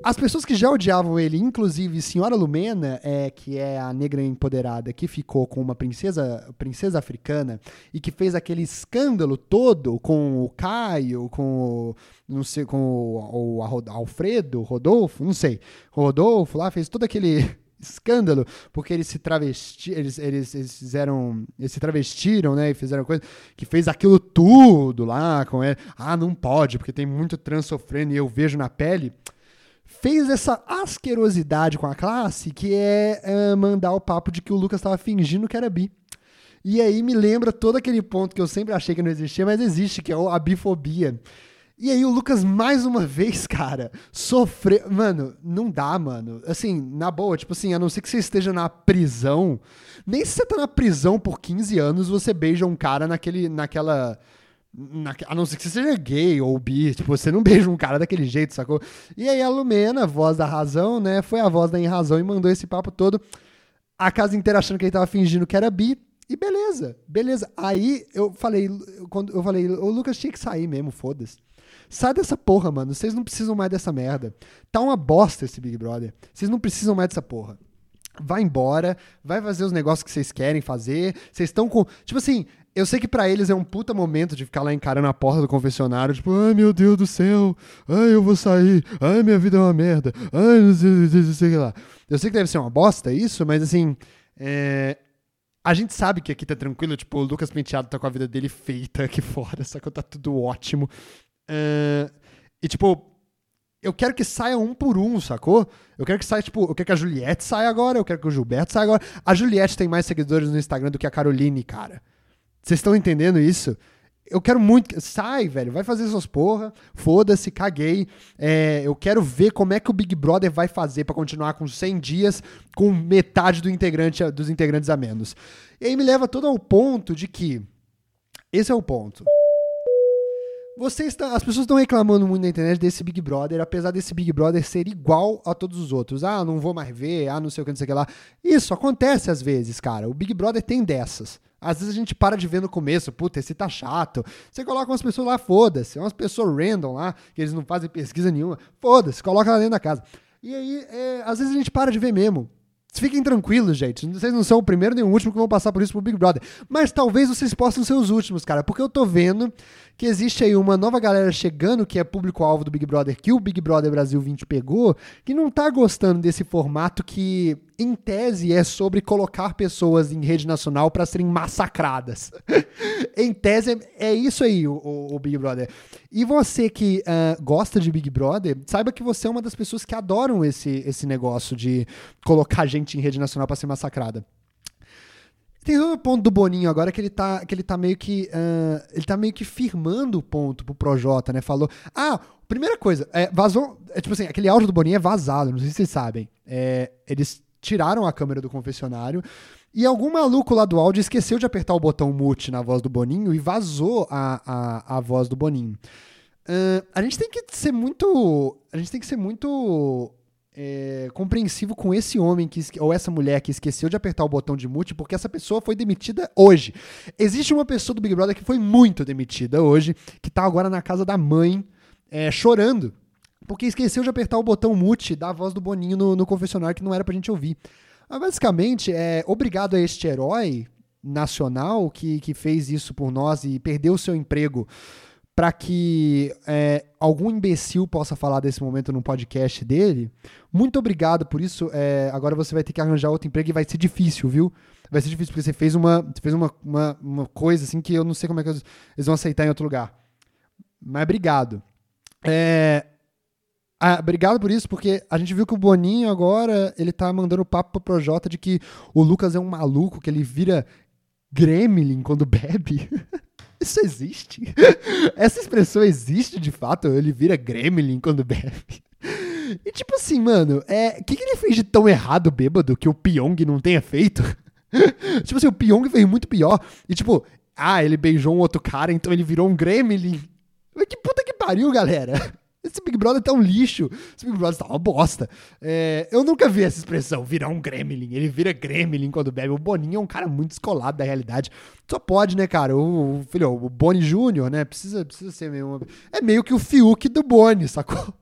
As pessoas que já odiavam ele, inclusive Senhora Lumena, é, que é a negra empoderada que ficou com uma princesa, princesa africana e que fez aquele escândalo todo com o Caio, com o, não sei, com o, o Alfredo, Rodolfo, não sei, Rodolfo lá fez todo aquele [laughs] escândalo porque eles se travesti, eles, eles, eles fizeram, eles se travestiram, né, e fizeram coisa que fez aquilo tudo lá com ele. Ah, não pode porque tem muito trans sofrendo e eu vejo na pele fez essa asquerosidade com a classe, que é, é, mandar o papo de que o Lucas estava fingindo que era bi. E aí me lembra todo aquele ponto que eu sempre achei que não existia, mas existe, que é a bifobia. E aí o Lucas, mais uma [laughs] vez, cara, sofreu. Mano, não dá, mano. Assim, na boa, tipo assim, a não ser que você esteja na prisão. Nem se você tá na prisão por 15 anos, você beija um cara naquele, naquela. Na, a não ser que você seja gay ou bi, tipo, você não [laughs] beija um cara daquele jeito, sacou? E aí a Lumena, voz da razão, né, foi a voz da razão e mandou esse papo todo. A casa inteira achando que ele tava fingindo que era bi. E beleza, beleza. Aí eu falei, quando eu falei, o Lucas tinha que sair mesmo, foda-se. Sai dessa porra, mano. Vocês não precisam mais dessa merda. Tá uma bosta esse Big Brother. Vocês não precisam mais dessa porra. Vai embora, vai fazer os negócios que vocês querem fazer. Vocês estão com. Tipo assim, eu sei que pra eles é um puta momento de ficar lá encarando a porta do confessionário, tipo, ai meu Deus do céu, ai eu vou sair, ai minha vida é uma merda, ai não sei, não sei, não sei lá. Eu sei que deve ser uma bosta isso, mas assim, é, a gente sabe que aqui tá tranquilo, tipo, o Lucas Penteado tá com a vida dele feita [laughs] aqui fora, só que tá tudo ótimo. É, e tipo, eu quero que saia um por um, sacou? Eu quero que saia, tipo, eu quero que a Juliette saia agora, eu quero que o Gilberto saia agora. A Juliette tem mais seguidores no Instagram do que a Caroline, cara. Vocês estão entendendo isso? Eu quero muito. Sai, velho. Vai fazer suas porra. Foda-se, caguei. É, eu quero ver como é que o Big Brother vai fazer pra continuar com 100 dias com metade do integrante, dos integrantes a menos. E aí me leva todo ao ponto de que. Esse é o ponto. Vocês estão, as pessoas estão reclamando muito na internet desse Big Brother, apesar desse Big Brother ser igual a todos os outros. Ah, não vou mais ver, ah, não sei o que, não sei o que lá. Isso acontece às vezes, cara. O Big Brother tem dessas. Às vezes a gente para de ver no começo, puta, esse tá chato. Você coloca umas pessoas lá, foda-se. Umas pessoas random lá, que eles não fazem pesquisa nenhuma. Foda-se, coloca lá dentro da casa. E aí, é, às vezes a gente para de ver mesmo. Fiquem tranquilos, gente. Vocês não são o primeiro nem o último que vão passar por isso pro Big Brother. Mas talvez vocês possam ser os últimos, cara. Porque eu tô vendo que existe aí uma nova galera chegando, que é público-alvo do Big Brother, que o Big Brother Brasil 20 pegou, que não tá gostando desse formato que, em tese, é sobre colocar pessoas em rede nacional pra serem massacradas. [laughs] em tese, é é isso aí, o, o- Big Brother. E você que ah, gosta de Big Brother, saiba que você é uma das pessoas que adoram esse, esse negócio de colocar gente em rede nacional pra ser massacrada. Tem o ponto do Boninho agora que ele tá, que ele tá meio que. ah, ele tá meio que firmando o ponto pro Projota, né? Falou. Ah, primeira coisa, é, vazou. É, tipo assim, aquele áudio do Boninho é vazado, não sei se vocês sabem. É, eles tiraram a câmera do confessionário. E algum maluco lá do áudio esqueceu de apertar o botão mute na voz do Boninho e vazou a, a, a voz do Boninho. Ah, a gente tem que ser muito. A gente tem que ser muito é, compreensivo com esse homem que, ou essa mulher que esqueceu de apertar o botão de mute, porque essa pessoa foi demitida hoje. Existe uma pessoa do Big Brother que foi muito demitida hoje, que tá agora na casa da mãe. é, chorando, porque esqueceu de apertar o botão mute da voz do Boninho no, no confessionário que não era pra gente ouvir. Mas basicamente, é, obrigado a este herói nacional que, que fez isso por nós e perdeu o seu emprego para que é, algum imbecil possa falar desse momento no podcast dele. Muito obrigado por isso. É, agora você vai ter que arranjar outro emprego e vai ser difícil, viu? Vai ser difícil porque você fez uma, fez uma, uma, uma coisa assim que eu não sei como é que eles vão aceitar em outro lugar. Mas obrigado. É, ah, obrigado por isso, porque a gente viu que o Boninho agora, ele tá mandando papo pro Projota de que o Lucas é um maluco, que ele vira gremlin quando bebe. [laughs] Isso existe? [laughs] Essa expressão existe de fato? Ele vira gremlin quando bebe? E tipo assim, mano, é, o que, que ele fez de tão errado bêbado que o Pyong não tenha feito? [laughs] tipo assim, o Pyong fez muito pior. E tipo, ah, ele beijou um outro cara, então ele virou um gremlin. Mas que puta que pariu, galera. Esse Big Brother tá um lixo. Esse Big Brother tá uma bosta. É, eu nunca vi essa expressão, virar um gremlin. Ele vira gremlin quando bebe. O Boninho é um cara muito descolado da realidade. Só pode, né, cara? O, o filho, o Boni Júnior, né? Precisa, precisa ser meio... É meio que o Fiuk do Boni, sacou?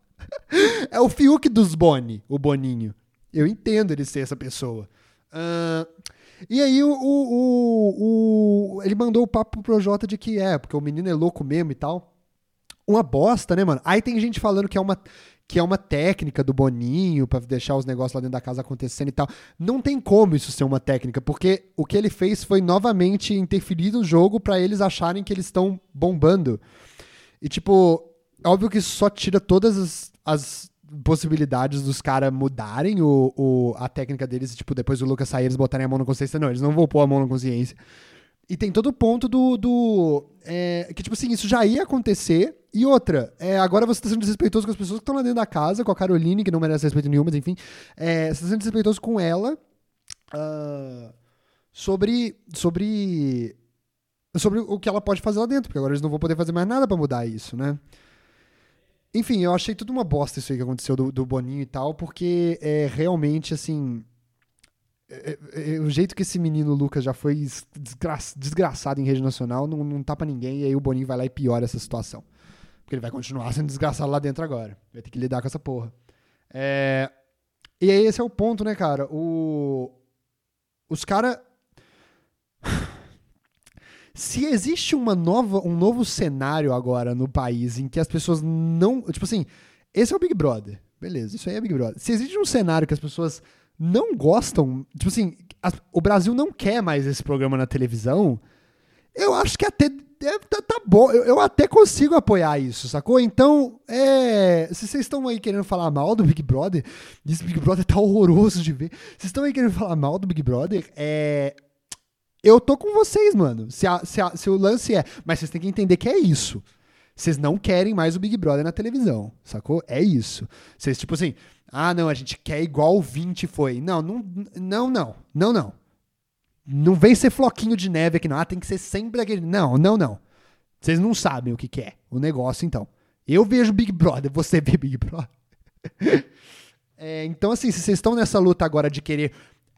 É o Fiuk dos Boni, o Boninho. Eu entendo ele ser essa pessoa. Uh, e aí o, o, o, ele mandou o papo pro Jota de que é, porque o menino é louco mesmo e tal uma bosta, né, mano? Aí tem gente falando que é uma que é uma técnica do Boninho para deixar os negócios lá dentro da casa acontecendo e tal. Não tem como isso ser uma técnica, porque o que ele fez foi novamente interferir no jogo para eles acharem que eles estão bombando. E tipo, óbvio que isso só tira todas as, as possibilidades dos caras mudarem o, o, a técnica deles, tipo, depois do Lucas sair, eles botarem a mão na consciência. Não, eles não vão pôr a mão na consciência. E tem todo o ponto do. do é, que, tipo assim, isso já ia acontecer. E outra, é, agora você está sendo desrespeitoso com as pessoas que estão lá dentro da casa, com a Caroline, que não merece respeito nenhum, mas enfim. É, você está sendo desrespeitoso com ela. Uh, sobre. Sobre. Sobre o que ela pode fazer lá dentro, porque agora eles não vão poder fazer mais nada para mudar isso, né? Enfim, eu achei tudo uma bosta isso aí que aconteceu do, do Boninho e tal, porque é realmente assim é, é, é, o jeito que esse menino Lucas já foi desgra desgraçado em rede nacional não, não tá pra ninguém, e aí o Boninho vai lá e piora essa situação. Porque ele vai continuar sendo desgraçado lá dentro agora. Vai ter que lidar com essa porra. É... E aí esse é o ponto, né, cara? O... Os caras. Se existe uma nova, um novo cenário agora no país em que as pessoas não. Tipo assim, esse é o Big Brother. Beleza, isso aí é Big Brother. Se existe um cenário que as pessoas não gostam, tipo assim, a, o Brasil não quer mais esse programa na televisão, eu acho que até é, tá, tá, bom, eu, eu, até consigo apoiar isso, sacou? Então, é, se vocês estão aí querendo falar mal do Big Brother, [laughs] esse Big Brother tá horroroso de ver. Vocês estão aí querendo falar mal do Big Brother, é, eu tô com vocês, mano. Se, a, se, a, se o lance é, mas vocês têm que entender que é isso. Vocês não querem mais o Big Brother na televisão, sacou? É isso. Vocês, tipo assim, ah, não, a gente quer igual o 20 foi. Não, não, não, não, não, não. Não vem ser floquinho de neve aqui, não. Ah, tem que ser sempre aquele. Não, não, não. Vocês não sabem o que, que é o negócio, então. Eu vejo Big Brother, você vê Big Brother. [laughs] é, então, assim, se vocês estão nessa luta agora de querer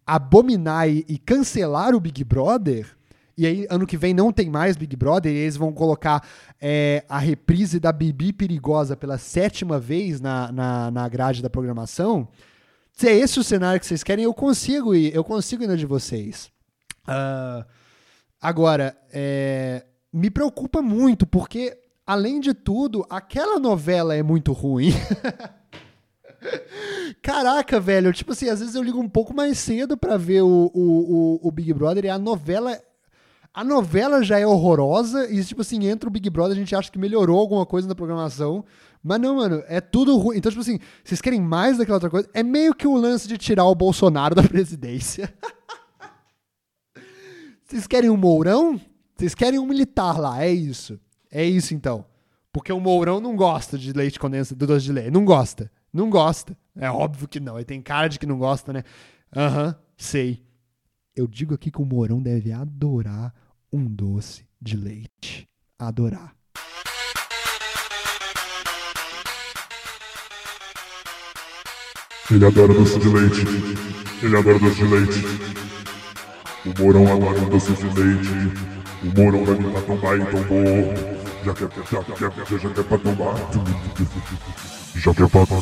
abominar e, cancelar o Big Brother, e aí, ano que vem não tem mais Big Brother, e eles vão colocar é, a reprise da Bibi Perigosa pela sétima vez na, na, na grade da programação. Se é esse o cenário que vocês querem, eu consigo ir, eu consigo ir na de vocês. Uh, agora, é, me preocupa muito, porque, além de tudo, aquela novela é muito ruim. [laughs] Caraca, velho, tipo assim, às vezes eu ligo um pouco mais cedo para ver o, o, o, o Big Brother e a novela a novela já é horrorosa e, tipo assim, entra o Big Brother, a gente acha que melhorou alguma coisa na programação. Mas não, mano, é tudo ruim. Então, tipo assim, vocês querem mais daquela outra coisa? É meio que o lance de tirar o Bolsonaro [laughs] da presidência. vocês querem um Mourão? Vocês querem um militar lá, é isso. É isso então. Porque o Mourão não gosta de leite condensado, do doce de leite. Não gosta. Não gosta. É óbvio que não. Ele tem cara de que não gosta, né? Aham, uhum, sei. Eu digo aqui que o Mourão deve adorar um doce de leite. Adorar. Ele adora doce de leite. Ele adora doce de leite. O Morão adora um doce de leite. O Morão vai me tombar e tombou. Já que é, já que é, já que é pra tomar. Já que é pra tomar.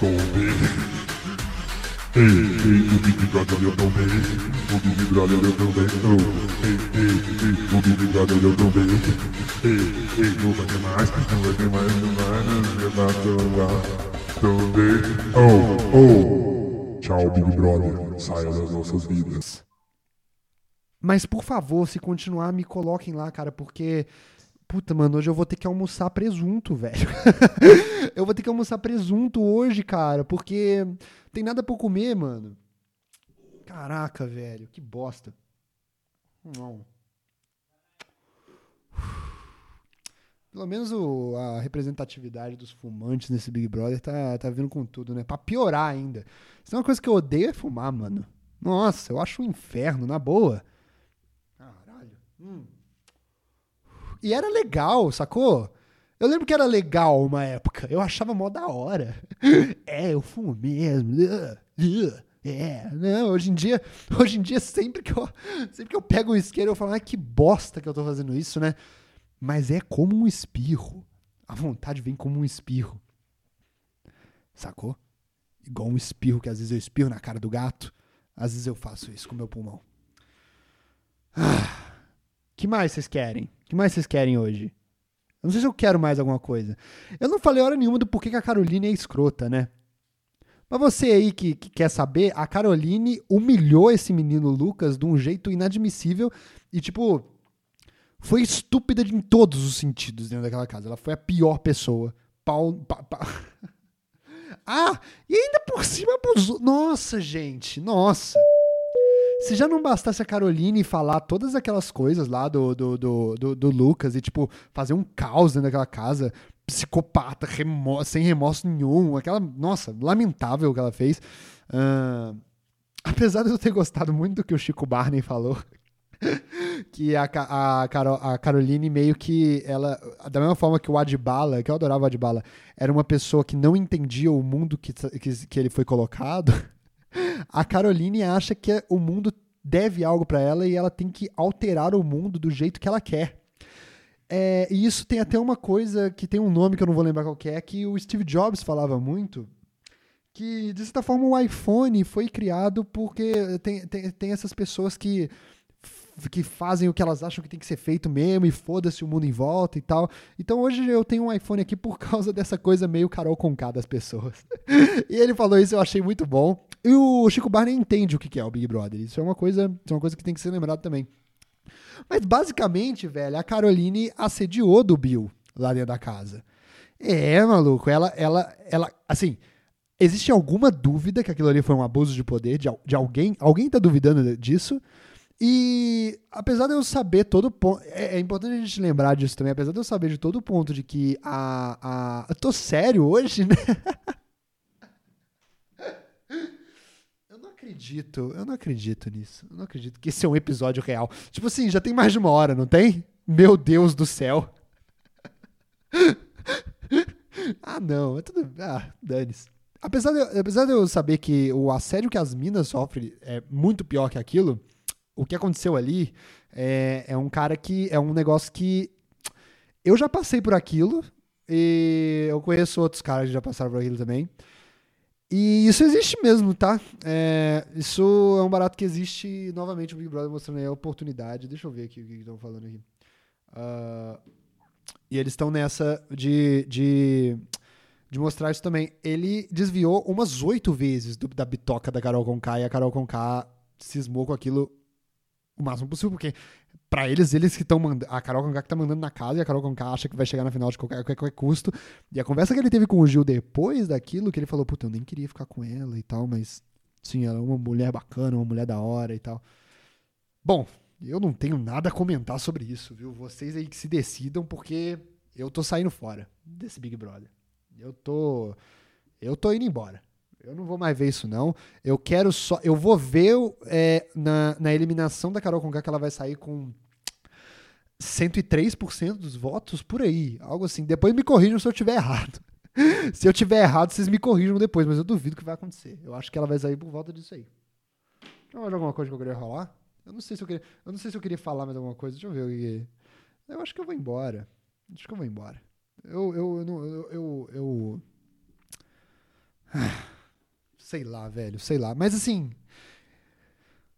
Tomei. Ei, ei, o Big Brother eu também. O Big Brother eu também. Ei, ei, ei, o Big Brother eu também. Ei, ei, não vai ter mais, não vai ter mais, não vai, não vai ter também. Oh, oh. Tchau, Big Brother. Saia das nossas vidas. Mas por favor, se continuar, me coloquem lá, cara, porque. Puta, mano, hoje eu vou ter que almoçar presunto, velho. [laughs] eu vou ter que almoçar presunto hoje, cara, porque tem nada pra comer, mano. Caraca, velho, que bosta. Não. Pelo menos o- a representatividade dos fumantes nesse Big Brother tá, tá vindo com tudo, né? Pra piorar ainda. Isso é uma coisa que eu odeio é fumar, mano. Nossa, eu acho um inferno, na boa. Caralho. Hum. E era legal, sacou? Eu lembro que era legal uma época. Eu achava mó da hora. [laughs] É, eu fumo mesmo. Uh, É, não, hoje em dia, [laughs] hoje em dia sempre que eu, [laughs] sempre que eu pego um isqueiro eu falo, ah, que bosta que eu tô fazendo isso, né? Mas é como um espirro. A vontade vem como um espirro. Sacou? Igual um espirro que às vezes eu espirro na cara do gato. Às vezes eu faço isso com meu pulmão. Ah, que mais vocês querem? Que mais vocês querem hoje? Eu não sei se eu quero mais alguma coisa. Eu não falei hora nenhuma do porquê que a Caroline é escrota, né? Mas você aí que, que quer saber, a Caroline humilhou esse menino Lucas de um jeito inadmissível e, tipo, foi estúpida em todos os sentidos dentro daquela casa. Ela foi a pior pessoa. Pau. pa- pa- [laughs] ah, e ainda por cima abusou. Nossa, gente, nossa. Se já não bastasse a Caroline falar todas aquelas coisas lá do, do, do, do, do Lucas e, tipo, fazer um caos dentro daquela casa, psicopata, remo sem remorso nenhum, aquela, nossa, lamentável que ela fez. Ah, apesar de eu ter gostado muito do que o Chico Barney falou, [laughs] que a, a, Caro- a Caroline meio que ela da mesma forma que o Adbala, que eu adorava o Adbala, era uma pessoa que não entendia o mundo que, que, que ele foi colocado. [laughs] A Caroline acha que o mundo deve algo pra ela e ela tem que alterar o mundo do jeito que ela quer. É, e isso tem até uma coisa que tem um nome que eu não vou lembrar qual que é, que o Steve Jobs falava muito, que de certa forma o iPhone foi criado porque tem, tem, tem essas pessoas que que fazem o que elas acham que tem que ser feito mesmo e foda-se o mundo em volta e tal. Então hoje eu tenho um iPhone aqui por [laughs] causa dessa coisa meio Carol Conká das pessoas. [laughs] e ele falou isso, eu achei muito bom. E o Chico Barney entende o que é o Big Brother. Isso é uma coisa, isso é uma coisa que tem que ser lembrado também. Mas basicamente, velho, a Caroline assediou do Bill lá dentro da casa. É, maluco, ela, ela, ela, assim, existe alguma dúvida que aquilo ali foi um abuso de poder de, de alguém? Alguém tá duvidando disso? E apesar de eu saber todo ponto. É, é importante a gente lembrar disso também, apesar de eu saber de todo ponto de que a. a eu tô sério hoje, né? [laughs] Eu não acredito, eu não acredito nisso. Eu não acredito que esse é um episódio real. Tipo assim, já tem mais de uma hora, não tem? Meu Deus do céu. [laughs] ah, não, é tudo. Ah, dane-se. Apesar apesar de eu saber que o assédio que as minas sofrem é muito pior que aquilo, o que aconteceu ali é, é um cara que. É um negócio que. Eu já passei por aquilo. E eu conheço outros caras que já passaram por aquilo também. E isso existe mesmo, tá? É, isso é um barato que existe. Novamente, o Big Brother mostrando aí a oportunidade. Deixa eu ver aqui o que estão falando aqui. Ah, e eles estão nessa de, de, de mostrar isso também. Ele desviou umas oito vezes do- da bitoca da Carol Conká e a Carol Conká cismou com aquilo o máximo possível, porque pra eles, eles que estão mandando. A Carol Conká que tá mandando na casa e a Carol Conká acha que vai chegar na final de qualquer, qualquer custo. E a conversa que ele teve com o Gil depois daquilo, que ele falou, puta, eu nem queria ficar com ela e tal, mas sim, ela é uma mulher bacana, uma mulher da hora e tal. Bom, eu não tenho nada a comentar sobre isso, viu? Vocês aí que se decidam, porque eu tô saindo fora desse Big Brother. Eu tô. Eu tô indo embora. Eu não vou mais ver isso, não. Eu quero só. Eu vou ver é, na, na eliminação da Carol Conká que ela vai sair com 103% dos votos por aí. Algo assim. Depois me corrijam se eu tiver errado. [laughs] se eu tiver errado, vocês me corrijam depois, mas eu duvido que vai acontecer. Eu acho que ela vai sair por volta disso aí. Tem mais alguma coisa que eu queria falar? Eu não sei se eu queria, eu não sei se eu queria falar mais alguma coisa. Deixa eu ver. Eu acho que eu vou embora. Acho que eu vou embora. Eu. Eu. Eu. eu, eu, eu- Ah, sei lá, velho. Sei lá. Mas assim.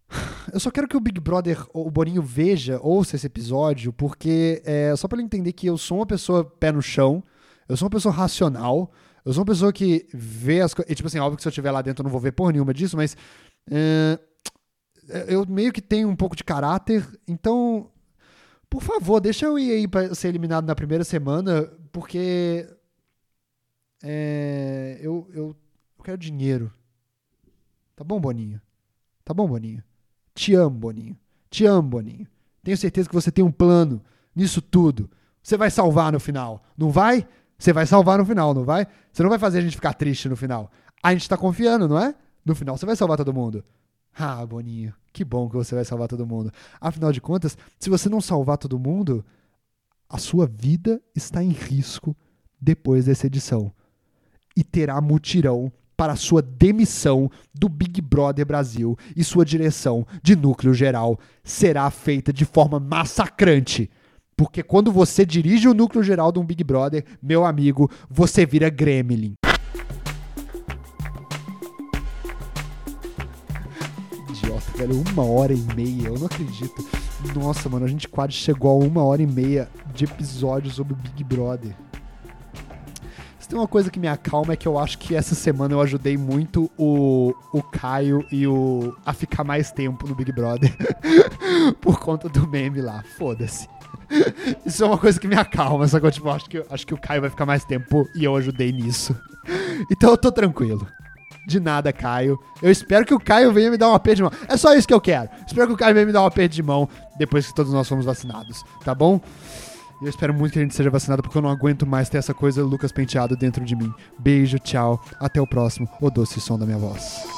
[sighs] Eu só quero que o Big Brother, o Boninho, veja, ouça esse episódio, porque é só pra ele entender que eu sou uma pessoa pé no chão, eu sou uma pessoa racional, eu sou uma pessoa que vê as coisas. Tipo assim, óbvio que se eu estiver lá dentro eu não vou ver porra nenhuma disso, mas. é, eu meio que tenho um pouco de caráter, então. Por favor, deixa eu ir aí pra ser eliminado na primeira semana, porque. É, eu, eu, eu quero dinheiro. Tá bom, Boninho? Tá bom, Boninho? Te amo, Boninho. Te amo, Boninho. Tenho certeza que você tem um plano nisso tudo. Você vai salvar no final. Não vai? Você vai salvar no final, não vai? Você não vai fazer a gente ficar triste no final. A gente tá confiando, não é? No final você vai salvar todo mundo. Ah, Boninho, que bom que você vai salvar todo mundo. Afinal de contas, se você não salvar todo mundo, a sua vida está em risco depois dessa edição. E terá mutirão para sua demissão do Big Brother Brasil e sua direção de núcleo geral será feita de forma massacrante. Porque quando você dirige o núcleo geral de um Big Brother, meu amigo, você vira gremlin. Idiota, velho, uma hora e meia, eu não acredito. Nossa, mano, a gente quase chegou a uma hora e meia de episódio sobre o Big Brother. Se tem uma coisa que me acalma é que eu acho que essa semana eu ajudei muito o, o Caio e o a ficar mais tempo no Big Brother [laughs] por conta do meme lá. Foda-se. [laughs] Isso é uma coisa que me acalma, só que eu tipo, acho que, acho que o Caio vai ficar mais tempo e eu ajudei nisso. [laughs] Então eu tô tranquilo. De nada, Caio. Eu espero que o Caio venha me dar um aperto de mão. É só isso que eu quero. Espero que o Caio venha me dar um aperto de mão depois que todos nós fomos vacinados, tá bom? E eu espero muito que a gente seja vacinado porque eu não aguento mais ter essa coisa Lucas Penteado dentro de mim. Beijo, tchau. Até o próximo. O doce som da minha voz.